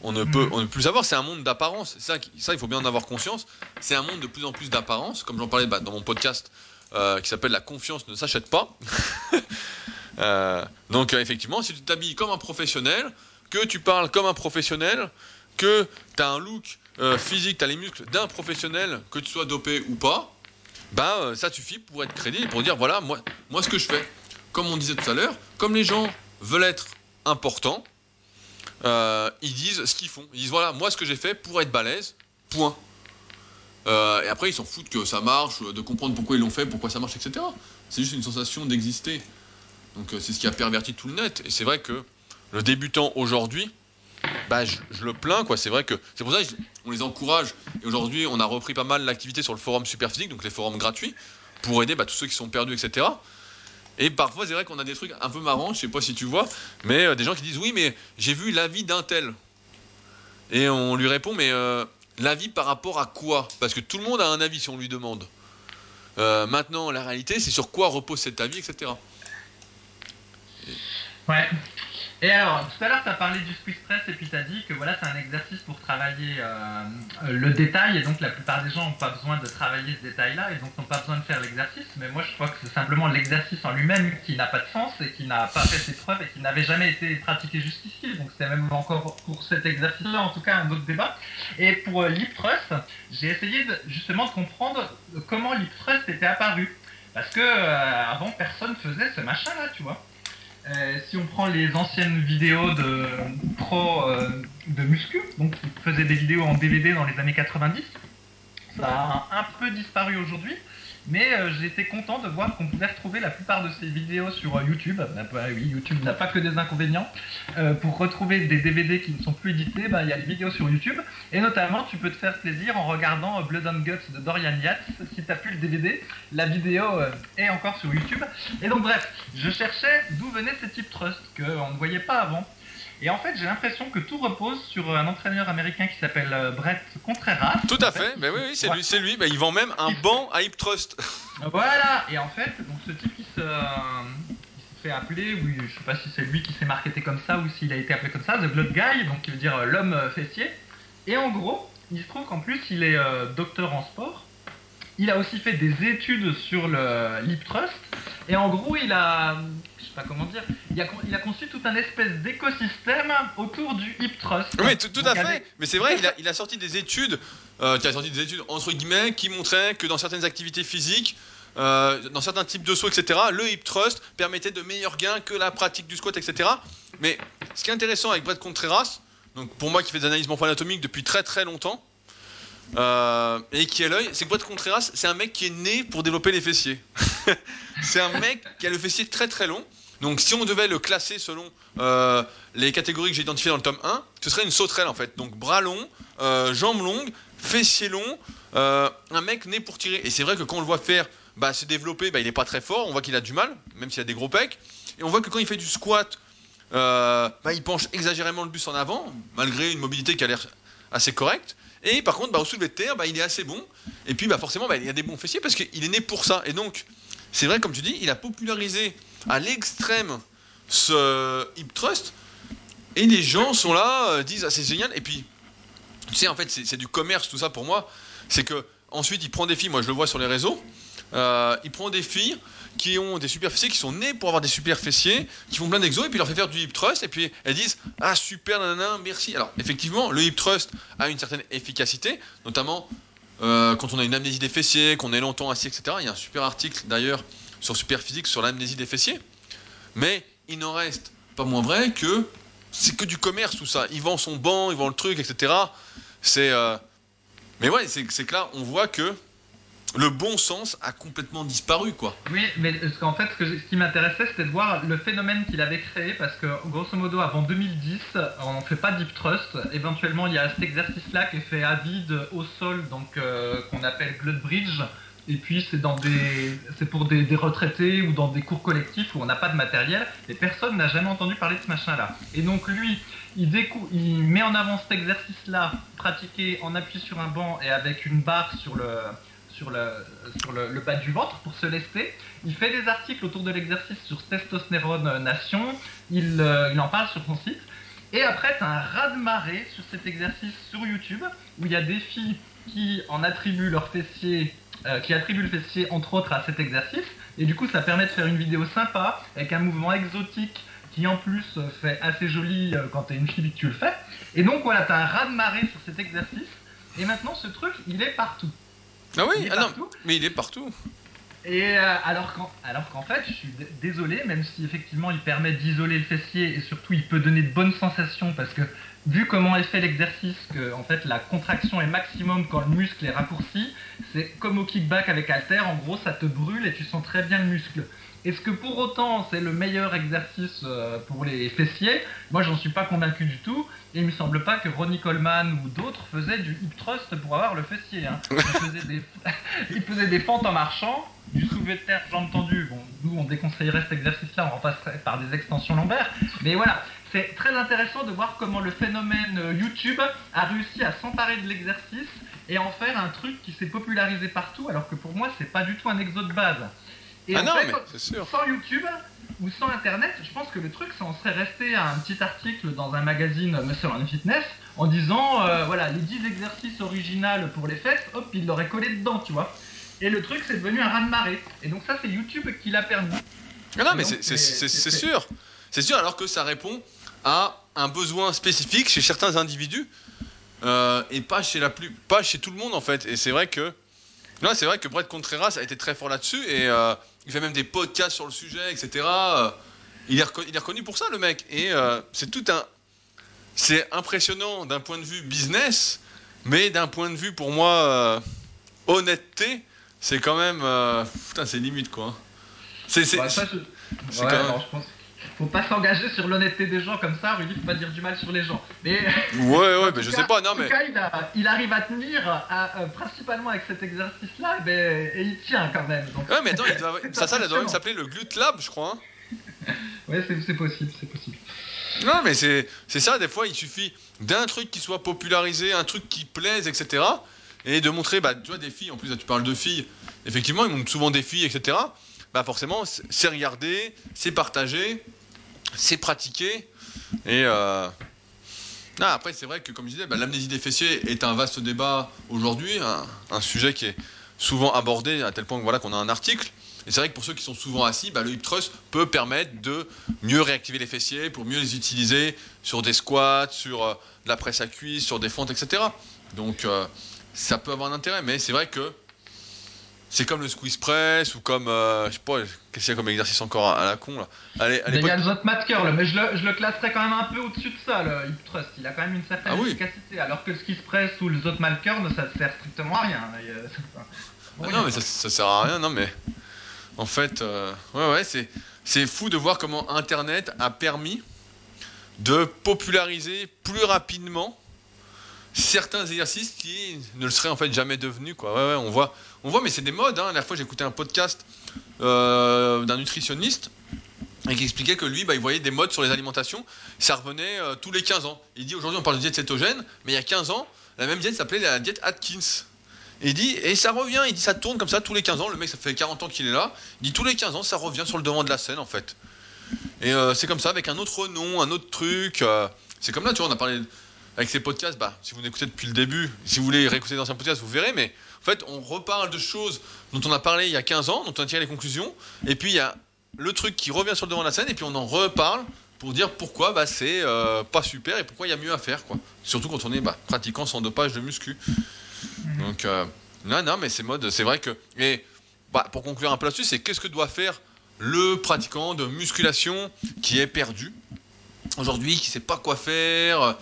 On ne peut, Mhm. on ne peut plus savoir, c'est un monde d'apparence. Ça, ça, il faut bien en avoir conscience. C'est un monde de plus en plus d'apparence, comme j'en parlais bah, dans mon podcast euh, qui s'appelle La confiance ne s'achète pas. *laughs* Euh, donc, euh, effectivement, si tu t'habilles comme un professionnel, que tu parles comme un professionnel, que tu as un look euh, physique, tu as les muscles d'un professionnel, que tu sois dopé ou pas, euh, ça suffit pour être crédible pour dire voilà, moi, moi ce que je fais. Comme on disait tout à l'heure, comme les gens veulent être importants, euh, ils disent ce qu'ils font. Ils disent voilà, moi ce que j'ai fait pour être balèze, point. Et après, ils s'en foutent que ça marche, de comprendre pourquoi ils l'ont fait, pourquoi ça marche, etc. C'est juste une sensation d'exister. Donc c'est ce qui a perverti tout le net. Et c'est vrai que le débutant aujourd'hui, bah, je, le plains, quoi. C'est vrai que c'est pour ça qu'on les encourage. Et aujourd'hui, on a repris pas mal l'activité sur le forum Superphysique, donc les forums gratuits, pour aider bah, tous ceux qui sont perdus, etc. Et parfois, c'est vrai qu'on a des trucs un peu marrants, je sais pas si tu vois, mais euh, des gens qui disent oui, mais j'ai vu l'avis d'un tel. Et on lui répond, mais euh, l'avis par rapport à quoi? Parce que tout le monde a un avis si on lui demande. Euh, maintenant, la réalité, c'est sur quoi repose cet avis, etc. Ouais. Et alors, tout à l'heure, tu as parlé du squeeze press et puis tu as dit que voilà, c'est un exercice pour travailler euh, le détail et donc la plupart des gens n'ont pas besoin de travailler ce détail-là et donc n'ont pas besoin de faire l'exercice. Mais moi, je crois que c'est simplement l'exercice en lui-même qui n'a pas de sens et qui n'a pas fait ses preuves et qui n'avait jamais été pratiqué jusqu'ici. Donc c'est même encore pour cet exercice-là, en tout cas, un autre débat. Et pour euh, l'hip thrust, j'ai essayé de, justement de comprendre comment l'hip thrust était apparu. Parce que euh, avant, personne faisait ce machin-là, tu vois. Euh, si on prend les anciennes vidéos de pro euh, de muscu, donc qui faisaient des vidéos en DVD dans les années 90, ça a un peu disparu aujourd'hui, mais euh, été content de voir qu'on pouvait retrouver la plupart de ces vidéos sur euh, YouTube. Bah, bah oui, YouTube n'a pas que des inconvénients. Euh, pour retrouver des DVD qui ne sont plus édités, bah, il y a les vidéos sur YouTube, et notamment tu peux te faire plaisir en regardant Blood and Guts de Dorian Yates. Si tu plus le DVD, la vidéo est encore sur YouTube. Et donc bref, je cherchais d'où venait ce type trust qu'on ne voyait pas avant. Et en fait, j'ai l'impression que tout repose sur un entraîneur américain qui s'appelle euh, Brett Contreras. Tout à En fait, ben oui, oui, c'est Ouais. lui, c'est lui. Ben, il vend même un banc à Hip *laughs* Trust. Voilà, et en fait, donc ce type qui se, euh, fait appeler, oui, je sais pas si c'est lui qui s'est marketé comme ça ou s'il a été appelé comme ça, The Blood Guy, donc qui veut dire euh, l'homme euh, fessier. Et en gros, il se trouve qu'en plus, il est euh, docteur en sport. Il a aussi fait des études sur le l'hip thrust. Et en gros, il a, pas comment dire, il a, il a conçu tout un espèce d'écosystème autour du hip thrust. Oui, tout, tout à fait. avec- Mais c'est vrai, il a, il a sorti des études, euh, qui a sorti des études entre guillemets, qui montraient que dans certaines activités physiques, euh, dans certains types de sauts, etc., le hip thrust permettait de meilleurs gains que la pratique du squat, etc. Mais ce qui est intéressant avec Brett Contreras, donc pour moi qui fais des analyses morpho-anatomiques depuis très très longtemps, euh, et qui est l'œil, c'est que Brett Contreras, c'est un mec qui est né pour développer les fessiers. *laughs* c'est un mec qui a le fessier très très long. Donc si on devait le classer selon euh, les catégories que j'ai identifiées dans le tome 1, ce serait une sauterelle en fait. Donc bras longs, euh, jambes longues, fessiers longs, euh, un mec né pour tirer. Et c'est vrai que quand on le voit faire bah, se développer, bah, il est pas très fort, on voit qu'il a du mal, même s'il a des gros pecs. Et on voit que quand il fait du squat, euh, bah, il penche exagérément le buste en avant, malgré une mobilité qui a l'air assez correcte. Et par contre, bah, au soulevé de terre, il est assez bon. Et puis forcément, il y a des bons fessiers parce qu'il est né pour ça. Et donc, c'est vrai, comme tu dis, il a popularisé à l'extrême ce hip trust. Et les gens sont là, euh, disent ah, c'est génial. Et puis, tu sais, en fait, c'est du commerce, tout ça pour moi. C'est que ensuite, il prend des filles, moi je le vois sur les réseaux, euh, il prend des filles qui ont des super fessiers, qui sont nées pour avoir des super fessiers, qui font plein d'exos, et puis il leur fait faire du hip thrust, et puis elles disent Ah super, nanana, merci. Alors, effectivement, le hip thrust a une certaine efficacité, notamment euh, quand on a une amnésie des fessiers, qu'on est longtemps assis, etc. Il y a un super article d'ailleurs sur Superphysique sur l'amnésie des fessiers. Mais il n'en reste pas moins vrai que c'est que du commerce tout ça. Il vend son banc, il vend le truc, etc. Euh, Mais ouais, c'est que là, on voit que le bon sens a complètement disparu, quoi. Oui, mais qu'en fait, ce, qui m'intéressait, c'était de voir le phénomène qu'il avait créé, parce que grosso modo, avant 2010, on ne fait pas deep trust. Éventuellement, il y a cet exercice-là qui est fait à vide au sol, donc euh, qu'on appelle Blood Bridge. Et puis c'est dans des, c'est pour des, retraités ou dans des cours collectifs où on n'a pas de matériel. Et personne n'a jamais entendu parler de ce machin-là. Et donc lui, il, il met en avant cet exercice-là, pratiqué en appui sur un banc et avec une barre sur le, sur le, sur bas du ventre pour se lester. Il fait des articles autour de l'exercice sur Testostérone Nation. Il, euh, il en parle sur son site. Et après, tu as un raz-de-marée sur cet exercice sur YouTube où il y a des filles qui en attribuent leur fessier, euh, qui attribuent le fessier entre autres à cet exercice. Et du coup, ça permet de faire une vidéo sympa avec un mouvement exotique qui en plus euh, fait assez joli quand t'es une fille et que tu le fais. Et donc voilà, t'as un raz-de-marée sur cet exercice. Et maintenant, ce truc, il est partout. Ah Il oui, est ah non, mais il est partout. Et euh, alors qu'en alors qu'en fait, je suis désolé, même si effectivement il permet d'isoler le fessier et surtout il peut donner de bonnes sensations parce que vu comment est fait l'exercice, que en fait la contraction est maximum quand le muscle est raccourci, c'est comme au kickback avec halter, en gros ça te brûle et tu sens très bien le muscle. Est-ce que pour autant c'est le meilleur exercice euh, pour les fessiers? Moi j'en suis pas convaincu du tout et il me semble pas que Ronnie Coleman ou d'autres faisaient du hip thrust pour avoir le fessier. hein. *laughs* Ils faisaient des *laughs* il faisait des fentes en marchant, du soulevé de terre jambes tendues. Bon, nous on déconseillerait cet exercice-là, on remplacerait par des extensions lombaires. Mais voilà, c'est très intéressant de voir comment le phénomène euh, YouTube a réussi à s'emparer de l'exercice et en faire un truc qui s'est popularisé partout, alors que pour moi c'est pas du tout un exo de base. Et ah en non, fait, mais c'est sûr. sans YouTube ou sans Internet, je pense que le truc, ça en serait resté à un petit article dans un magazine euh, Muscle and Fitness en disant, euh, voilà, les 10 exercices originaux pour les fesses, hop, il l'aurait collé dedans, tu vois. Et le truc, c'est devenu un raz-de-marée. Et donc ça, c'est YouTube qui l'a permis. Ah non, mais c'est- c'est c'est- c'est- c'est c'est- sûr. C'est sûr, alors que ça répond à un besoin spécifique chez certains individus euh, et pas chez, la plus, pas chez tout le monde en fait. Et c'est vrai que. Non, c'est vrai que Brett Contreras a été très fort là-dessus et euh, il fait même des podcasts sur le sujet, etc. Euh, il, est il est reconnu pour ça, le mec. Et euh, c'est tout un. C'est impressionnant d'un point de vue business, mais d'un point de vue pour moi euh, honnêteté, c'est quand même. euh, putain, c'est limite quoi. C'est. c'est- Ouais, ouais, quand même- non, je pense. Faut pas s'engager sur l'honnêteté des gens comme ça, Rudy, faut pas dire du mal sur les gens. Mais Ouais, *laughs* ouais, mais je cas- sais pas, non, En tout mais. cas, il, a- il arrive à tenir à- euh, principalement avec cet exercice-là, ben, et il tient quand même. Donc, Ouais, mais attends, il doit... *laughs* Ça, ça, ça doit même s'appeler le Glut Lab, je crois. hein. *laughs* ouais, c'est possible, c'est possible. Non, mais c'est c'est ça, des fois, il suffit d'un truc qui soit popularisé, un truc qui plaise, etc. Et de montrer, bah, tu vois, des filles, en plus, là, tu parles de filles, effectivement, ils montrent souvent des filles, etc. Bah, forcément, c'est regardé, c'est partagé, c'est pratiqué. Et. Euh... Après, c'est vrai que, comme je disais, bah, l'amnésie des fessiers est un vaste débat aujourd'hui, un, un sujet qui est souvent abordé à tel point que, voilà, qu'on a un article. Et c'est vrai que pour ceux qui sont souvent assis, bah, le hip thrust peut permettre de mieux réactiver les fessiers, pour mieux les utiliser sur des squats, sur euh, de la presse à cuisse, sur des fentes, etc. Donc euh, ça peut avoir un intérêt, mais c'est vrai que c'est comme le squeeze press ou comme, euh, je sais pas, qu'est-ce qu'il y a comme exercice encore à, à la con là. Allez, Mais il y a le Zotmat Curl, mais je le, je le classerais quand même un peu au-dessus de ça, le hip thrust. Il a quand même une certaine Ah oui. efficacité, alors que le ski press ou le Zotmat Curl, ça sert strictement à rien. Et, euh, Ah non, mais ça, ça sert à rien, non, mais en fait, euh, ouais, ouais, c'est, c'est fou de voir comment Internet a permis de populariser plus rapidement certains exercices qui ne le seraient en fait jamais devenus, quoi. Ouais, ouais, on voit, on voit, mais c'est des modes. Hein. La dernière fois, écouté un podcast euh, d'un nutritionniste et qui expliquait que lui, bah, il voyait des modes sur les alimentations. Ça revenait euh, tous les 15 ans. Il dit aujourd'hui, on parle de diète cétogène, mais il y a 15 ans, la même diète s'appelait la diète Atkins. Et il dit, et ça revient, il dit, ça tourne comme ça tous les 15 ans. Le mec, ça fait 40 ans qu'il est là. Il dit, tous les 15 ans, ça revient sur le devant de la scène, en fait. Et euh, c'est comme ça, avec un autre nom, un autre truc. c'est comme là, tu vois, on a parlé avec ces podcasts. Bah, si vous écoutez depuis le début, si vous voulez réécouter d'anciens podcasts, vous verrez. Mais en fait, on reparle de choses dont on a parlé il y a 15 ans, dont on a tiré les conclusions. Et puis, il y a le truc qui revient sur le devant de la scène, et puis on en reparle pour dire pourquoi bah, c'est euh, pas super et pourquoi il y a mieux à faire. Quoi. Surtout quand on est bah, pratiquant sans dopage de muscu. Donc, euh, non, non, mais c'est mode, c'est vrai que. Et bah, pour conclure un peu là-dessus, c'est qu'est-ce que doit faire le pratiquant de musculation qui est perdu aujourd'hui, qui sait pas quoi faire,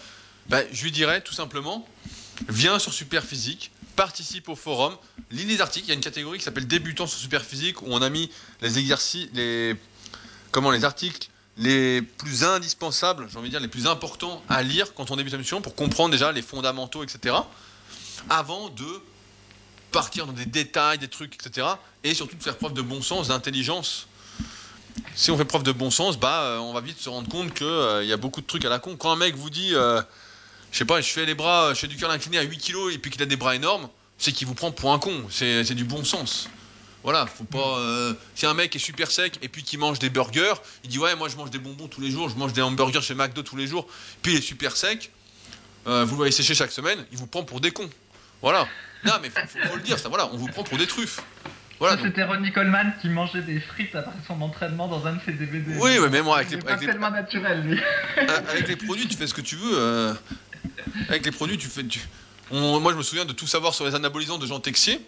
bah, je lui dirais tout simplement, viens sur Superphysique, participe au forum, lis les articles. Il y a une catégorie qui s'appelle débutants sur Superphysique où on a mis les exercices, les comment les articles les plus indispensables, j'ai envie de dire les plus importants à lire quand on débute la mission pour comprendre déjà les fondamentaux, etc. Avant de partir dans des détails, des trucs, etc. Et surtout de faire preuve de bon sens, d'intelligence. Si on fait preuve de bon sens, bah, euh, on va vite se rendre compte qu'il euh, y a beaucoup de trucs à la con. Quand un mec vous dit, euh, je sais pas, je fais les bras, je fais du curl incliné à 8 kg et puis qu'il a des bras énormes, c'est qu'il vous prend pour un con. C'est du bon sens. Voilà, faut pas. Euh, si un mec est super sec et puis qu'il mange des burgers, il dit ouais, moi je mange des bonbons tous les jours, je mange des hamburgers chez McDo tous les jours, puis il est super sec, euh, vous le voyez sécher chaque semaine, il vous prend pour des cons. Voilà. Non, mais faut, faut, le dire, ça, voilà, on vous prend pour des truffes. Voilà, C'était Ronnie Coleman qui mangeait des frites après son entraînement dans un de ses DVD. Oui, mais moi avec les, avec les... tellement naturel, lui. avec les produits, tu fais ce que tu veux. Euh... Avec les produits, tu fais. Tu... On... moi, je me souviens de tout savoir sur les anabolisants de Jean Texier.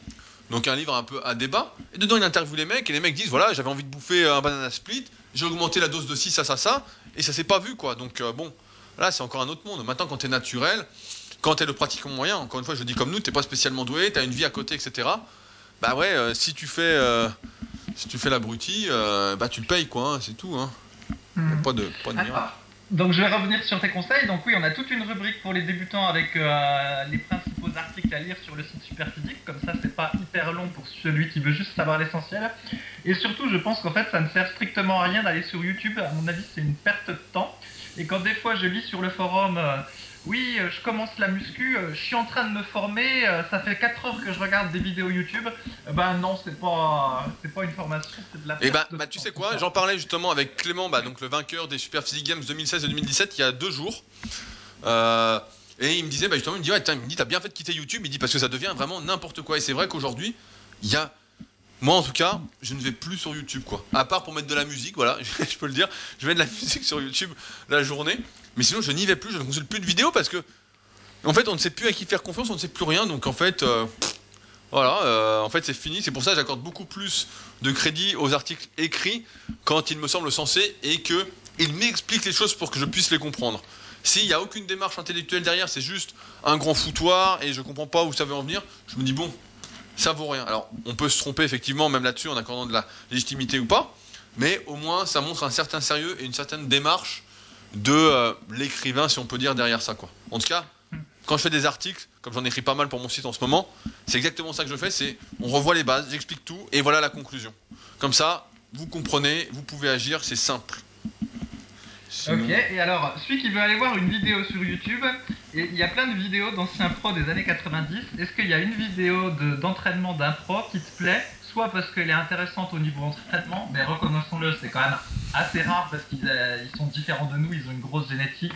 Donc un livre un peu à débat. Et dedans, il interviewe les mecs et les mecs disent voilà, j'avais envie de bouffer un banana split, j'ai augmenté la dose de 6 à ça, ça, et ça s'est pas vu quoi. Donc euh, bon, là, c'est encore un autre monde. Maintenant, quand t'es naturel, quand t'es le pratiquant moyen, encore une fois, je dis comme nous, t'es pas spécialement doué, t'as une vie à côté, etc. Bah ouais, euh, si tu fais, euh, si tu fais l'abruti, euh, bah tu payes quoi, hein, c'est tout. Hein. Hmm. Pas de, pas de donc je vais revenir sur tes conseils. Donc oui, on a toute une rubrique pour les débutants avec euh, les principaux articles à lire sur le site Superphysique. Comme ça, c'est pas hyper long pour celui qui veut juste savoir l'essentiel. Et surtout, je pense qu'en fait, ça ne sert strictement à rien d'aller sur YouTube. À mon avis, c'est une perte de temps. Et quand des fois je lis sur le forum, euh, oui, euh, je commence la muscu, euh, je suis en train de me former, ça fait 4 heures que je regarde des vidéos YouTube, ben non, c'est pas, c'est pas une formation, c'est de la Et bah, bah tu sais quoi, j'en parlais justement avec Clément, bah, donc le vainqueur des Super Physique Games 2016 et 2017, il y a deux jours. et il me disait, bah justement, il me dit, ouais, t'as bien fait de quitter YouTube, il dit, parce que ça devient vraiment n'importe quoi. Et c'est vrai qu'aujourd'hui, il y a moi, en tout cas, je ne vais plus sur YouTube, quoi. À part pour mettre de la musique, voilà, *laughs* je peux le dire. Je mets de la musique sur YouTube la journée. Mais sinon, je n'y vais plus, je ne consulte plus de vidéos parce que, en fait, on ne sait plus à qui faire confiance, on ne sait plus rien. Donc, en fait, euh, voilà, euh, en fait, c'est fini. C'est pour ça que j'accorde beaucoup plus de crédit aux articles écrits quand ils me semblent sensés et qu'ils m'expliquent les choses pour que je puisse les comprendre. S'il n'y a aucune démarche intellectuelle derrière, c'est juste un grand foutoir et je ne comprends pas où ça veut en venir, je me dis, bon, ça vaut rien. Alors, on peut se tromper effectivement, même là-dessus, en accordant de la légitimité ou pas, mais au moins, ça montre un certain sérieux et une certaine démarche de euh, l'écrivain, si on peut dire, derrière ça. Quoi. En tout cas, quand je fais des articles, comme j'en écris pas mal pour mon site en ce moment, c'est exactement ça que je fais, c'est on revoit les bases, j'explique tout, et voilà la conclusion. Comme ça, vous comprenez, vous pouvez agir, c'est simple. Ok, et alors, celui qui veut aller voir une vidéo sur YouTube, il y a plein de vidéos d'anciens pros des années 90. Est-ce qu'il y a une vidéo d'entraînement d'un pro qui te plaît? Soit parce qu'elle est intéressante au niveau entraînement, mais reconnaissons-le, c'est quand même assez rare parce qu'ils euh, sont différents de nous, ils ont une grosse génétique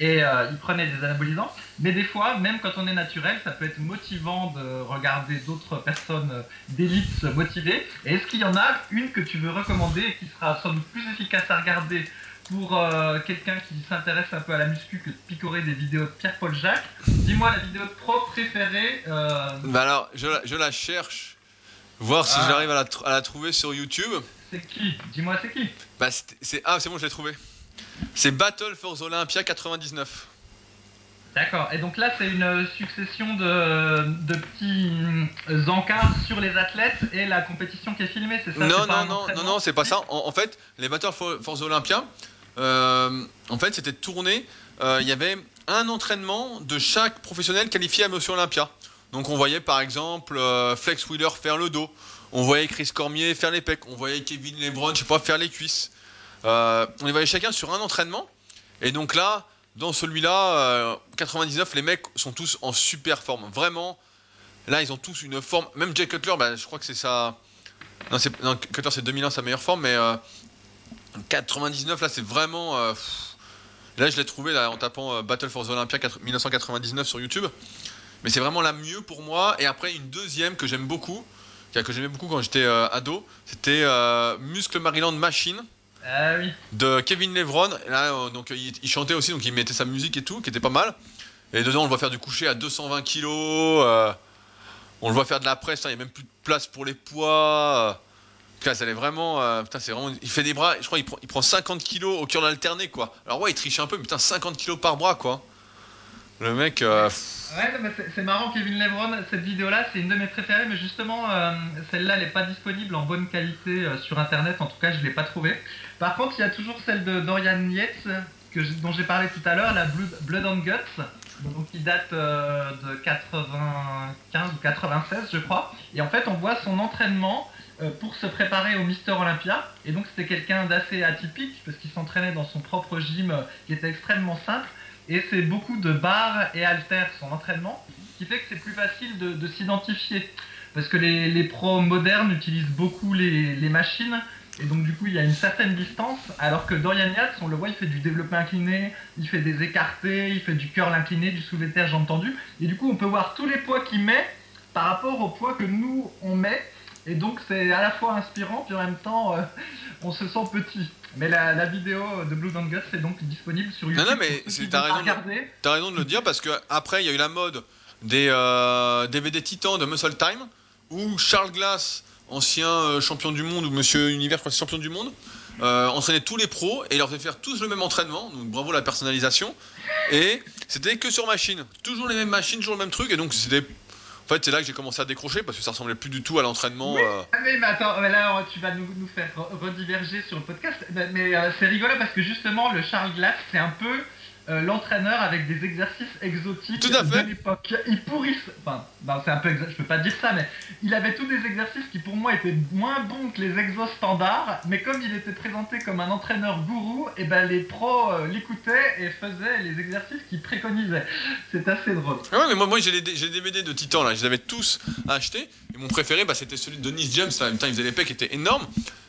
et euh, ils prenaient des anabolisants. Mais des fois, même quand on est naturel, ça peut être motivant de regarder d'autres personnes d'élite se motiver. Et est-ce qu'il y en a une que tu veux recommander et qui sera somme plus efficace à regarder pour euh, quelqu'un qui s'intéresse un peu à la muscu que de picorer des vidéos de Pierre-Paul Jacques? Dis-moi la vidéo de pro préférée. Euh... Bah alors, je la, je la, cherche, voir si ah. j'arrive à la, trouver sur YouTube. C'est qui Dis-moi c'est qui bah c'est Ah, c'est bon, je l'ai trouvé. C'est Battle for the Olympia 99. D'accord. Et donc là, c'est une succession de, de, petits encarts sur les athlètes et la compétition qui est filmée, c'est ça? Non, non, non, non, non, c'est pas ça. En, en, fait, les Battle for, for the Olympia, euh, en fait, c'était tourné. Euh, il y avait un entraînement de chaque professionnel qualifié à Monsieur Olympia. Donc, on voyait par exemple euh, Flex Wheeler faire le dos. On voyait Chris Cormier faire les pecs. On voyait Kevin Lebron, je sais pas, faire les cuisses. on les voyait chacun sur un entraînement. Et donc là, dans celui-là, 99, les mecs sont tous en super forme. Vraiment, là, ils ont tous une forme. Même Jay Cutler, bah, je crois que c'est ça. Non, Cutler, c'est 2001 sa meilleure forme, mais 99 là c'est vraiment euh, là je l'ai trouvé en tapant euh, Battle for the Olympia 1999 sur YouTube mais c'est vraiment la mieux pour moi et après une deuxième que j'aime beaucoup que j'aimais beaucoup quand j'étais euh, ado c'était euh, Muscle Maryland Machine ah, oui. de Kevin Levron là donc il, il, chantait aussi donc il mettait sa musique et tout qui était pas mal et dedans on le voit faire du coucher à 220 kilos on le voit faire de la presse hein, il n'y a même plus de place pour les poids Putain, vraiment. euh, putain, c'est vraiment. Il fait des bras, je crois qu'il prend, il prend 50 kilos au curl alterné, quoi. Alors, ouais, il triche un peu, mais putain, 50 kilos par bras, quoi. Le mec. euh, Ouais, c'est- marrant, Kevin Lebron. Cette vidéo-là, c'est une de mes préférées, mais justement, euh, celle-là, elle n'est pas disponible en bonne qualité euh, sur Internet. En tout cas, je ne l'ai pas trouvée. Par contre, il y a toujours celle de Dorian Yates, dont j'ai parlé tout à l'heure, la Blood, Blood and Guts, qui date de 95 ou 96, je crois. Et en fait, on voit son entraînement pour se préparer au Mister Olympia. Et donc, c'était quelqu'un d'assez atypique, parce qu'il s'entraînait dans son propre gym, qui était extrêmement simple. Et c'est beaucoup de barres et haltères son entraînement, qui fait que c'est plus facile de, de s'identifier. Parce que les, les pros modernes utilisent beaucoup les, machines, et donc du coup il y a une certaine distance, alors que Dorian Yates, on le voit, il fait du développé incliné, il fait des écartés, il fait du curl incliné, du soulevé terre, j'ai entendu. Et du coup on peut voir tous les poids qu'il met par rapport aux poids que nous on met. Et donc c'est à la fois inspirant, puis en même temps euh, on se sent petit. Mais la, la vidéo de Blue Guts est donc disponible sur YouTube. non, mais c'est- qui t'as raison de-. T'as raison de le dire parce que après il y a eu la mode des euh, DVD Titan de Muscle Time où Charles Glass, ancien euh, champion du monde ou Monsieur Univers, je crois champion du monde, euh, entraînait tous les pros et leur faisait faire tous le même entraînement. Donc bravo la personnalisation. Et c'était que sur machine, toujours les mêmes machines, toujours le même truc. Et donc c'était, en fait c'est là que j'ai commencé à décrocher parce que ça ressemblait plus du tout à l'entraînement. euh. Ah mais, mais attends, mais là tu vas nous, nous faire re- rediverger sur le podcast. Mais, mais, euh, c'est rigolo parce que justement le Charles Glass c'est un peu euh, l'entraîneur avec des exercices exotiques Tout à fait. de l'époque. Il pourrisse, enfin non, c'est un peu exa- je peux pas dire ça, mais il avait tous des exercices qui pour moi étaient moins bons que les exos standards, mais comme il était présenté comme un entraîneur gourou, et ben les pros euh, l'écoutaient et faisaient les exercices qu'il préconisait. C'est assez drôle. Ah ouais, mais moi, moi j'ai les, j'ai les DVD de Titan là, je les avais tous achetés. Et mon préféré, bah, c'était celui de Denis James. Là. Putain, il faisait les pecs, qui étaient énormes.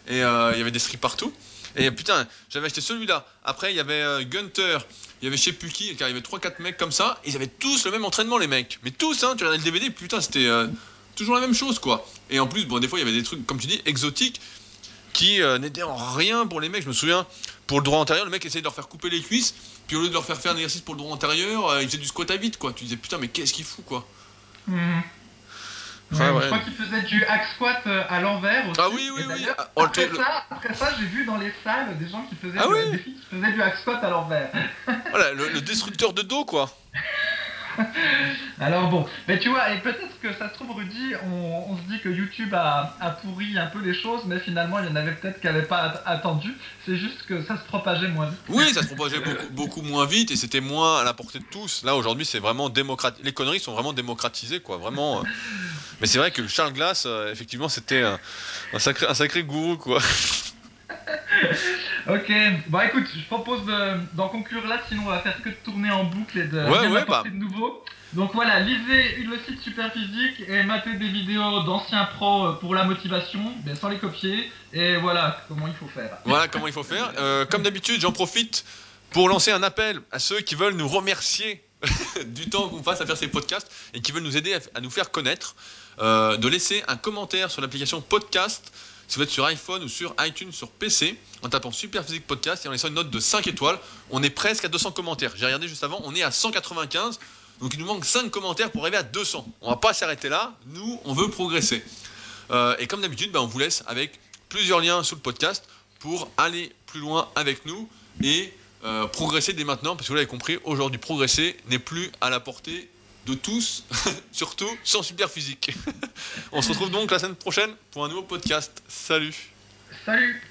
Et euh, il y avait des strips partout. Et putain, j'avais acheté celui-là. Après, il y avait Gunter. Il y avait je sais plus qui. Il y avait 3-4 mecs comme ça. Ils avaient tous le même entraînement, les mecs. Mais tous, hein. Tu regardais le DVD, putain, c'était euh, toujours la même chose, quoi. Et en plus, bon, des fois, il y avait des trucs, comme tu dis, exotiques qui euh, n'étaient en rien pour les mecs. Je me souviens, pour le droit antérieur, le mec essayait de leur faire couper les cuisses. Puis au lieu de leur faire faire un exercice pour le droit antérieur, euh, il faisait du squat à vide, quoi. Tu disais, putain, mais qu'est-ce qu'il fout, quoi. Mhm. Ouais, Ouais, ouais. Je crois qu'il faisait du hack squat euh, à l'envers aussi. Ah oui, oui, oui. Ah, oh, le après, ça, après ça, j'ai vu dans les salles des gens qui faisaient Ah du- oui qui faisaient du hack squat à l'envers. Voilà, le, le destructeur de dos, quoi. *laughs* *laughs* Alors bon, mais tu vois, et peut-être que ça se trouve, Rudy, on, on se dit que YouTube a, a pourri un peu les choses, mais finalement, il y en avait peut-être qui n'avaient pas at- attendu. C'est juste que ça se propageait moins vite. Oui, ça se propageait beaucoup, beaucoup moins vite et c'était moins à la portée de tous. Là, aujourd'hui, c'est vraiment démocratisé. Les conneries sont vraiment démocratisées, quoi. Vraiment. euh. *laughs* Mais c'est vrai que Charles Glass, euh, effectivement, c'était un, un sacré, un sacré gourou, quoi. *laughs* Ok, bon écoute, je propose de- d'en conclure là, sinon on va faire que de tourner en boucle et de Ouais, ouais, bah. de nouveau. Donc voilà, lisez le site Superphysique et matez des vidéos d'anciens pros euh, pour la motivation, mais sans les copier. Et voilà comment il faut faire. Voilà comment il faut faire. Euh, comme d'habitude, j'en profite pour lancer un appel à ceux qui veulent nous remercier *laughs* du temps qu'on passe à faire ces podcasts et qui veulent nous aider à, à nous faire connaître, euh, de laisser un commentaire sur l'application podcast, si vous êtes sur iPhone ou sur iTunes, sur PC, en tapant Super Physique Podcast et en laissant une note de 5 étoiles. On est presque à 200 commentaires. J'ai regardé juste avant, on est à 195. Donc il nous manque 5 commentaires pour arriver à 200. On va pas s'arrêter là. Nous, on veut progresser. Euh, et comme d'habitude, ben, on vous laisse avec plusieurs liens sous le podcast pour aller plus loin avec nous et euh, progresser dès maintenant, parce que vous l'avez compris, aujourd'hui progresser n'est plus à la portée de tous, *laughs* surtout sans super physique. *laughs* On se retrouve donc la semaine prochaine pour un nouveau podcast. Salut Salut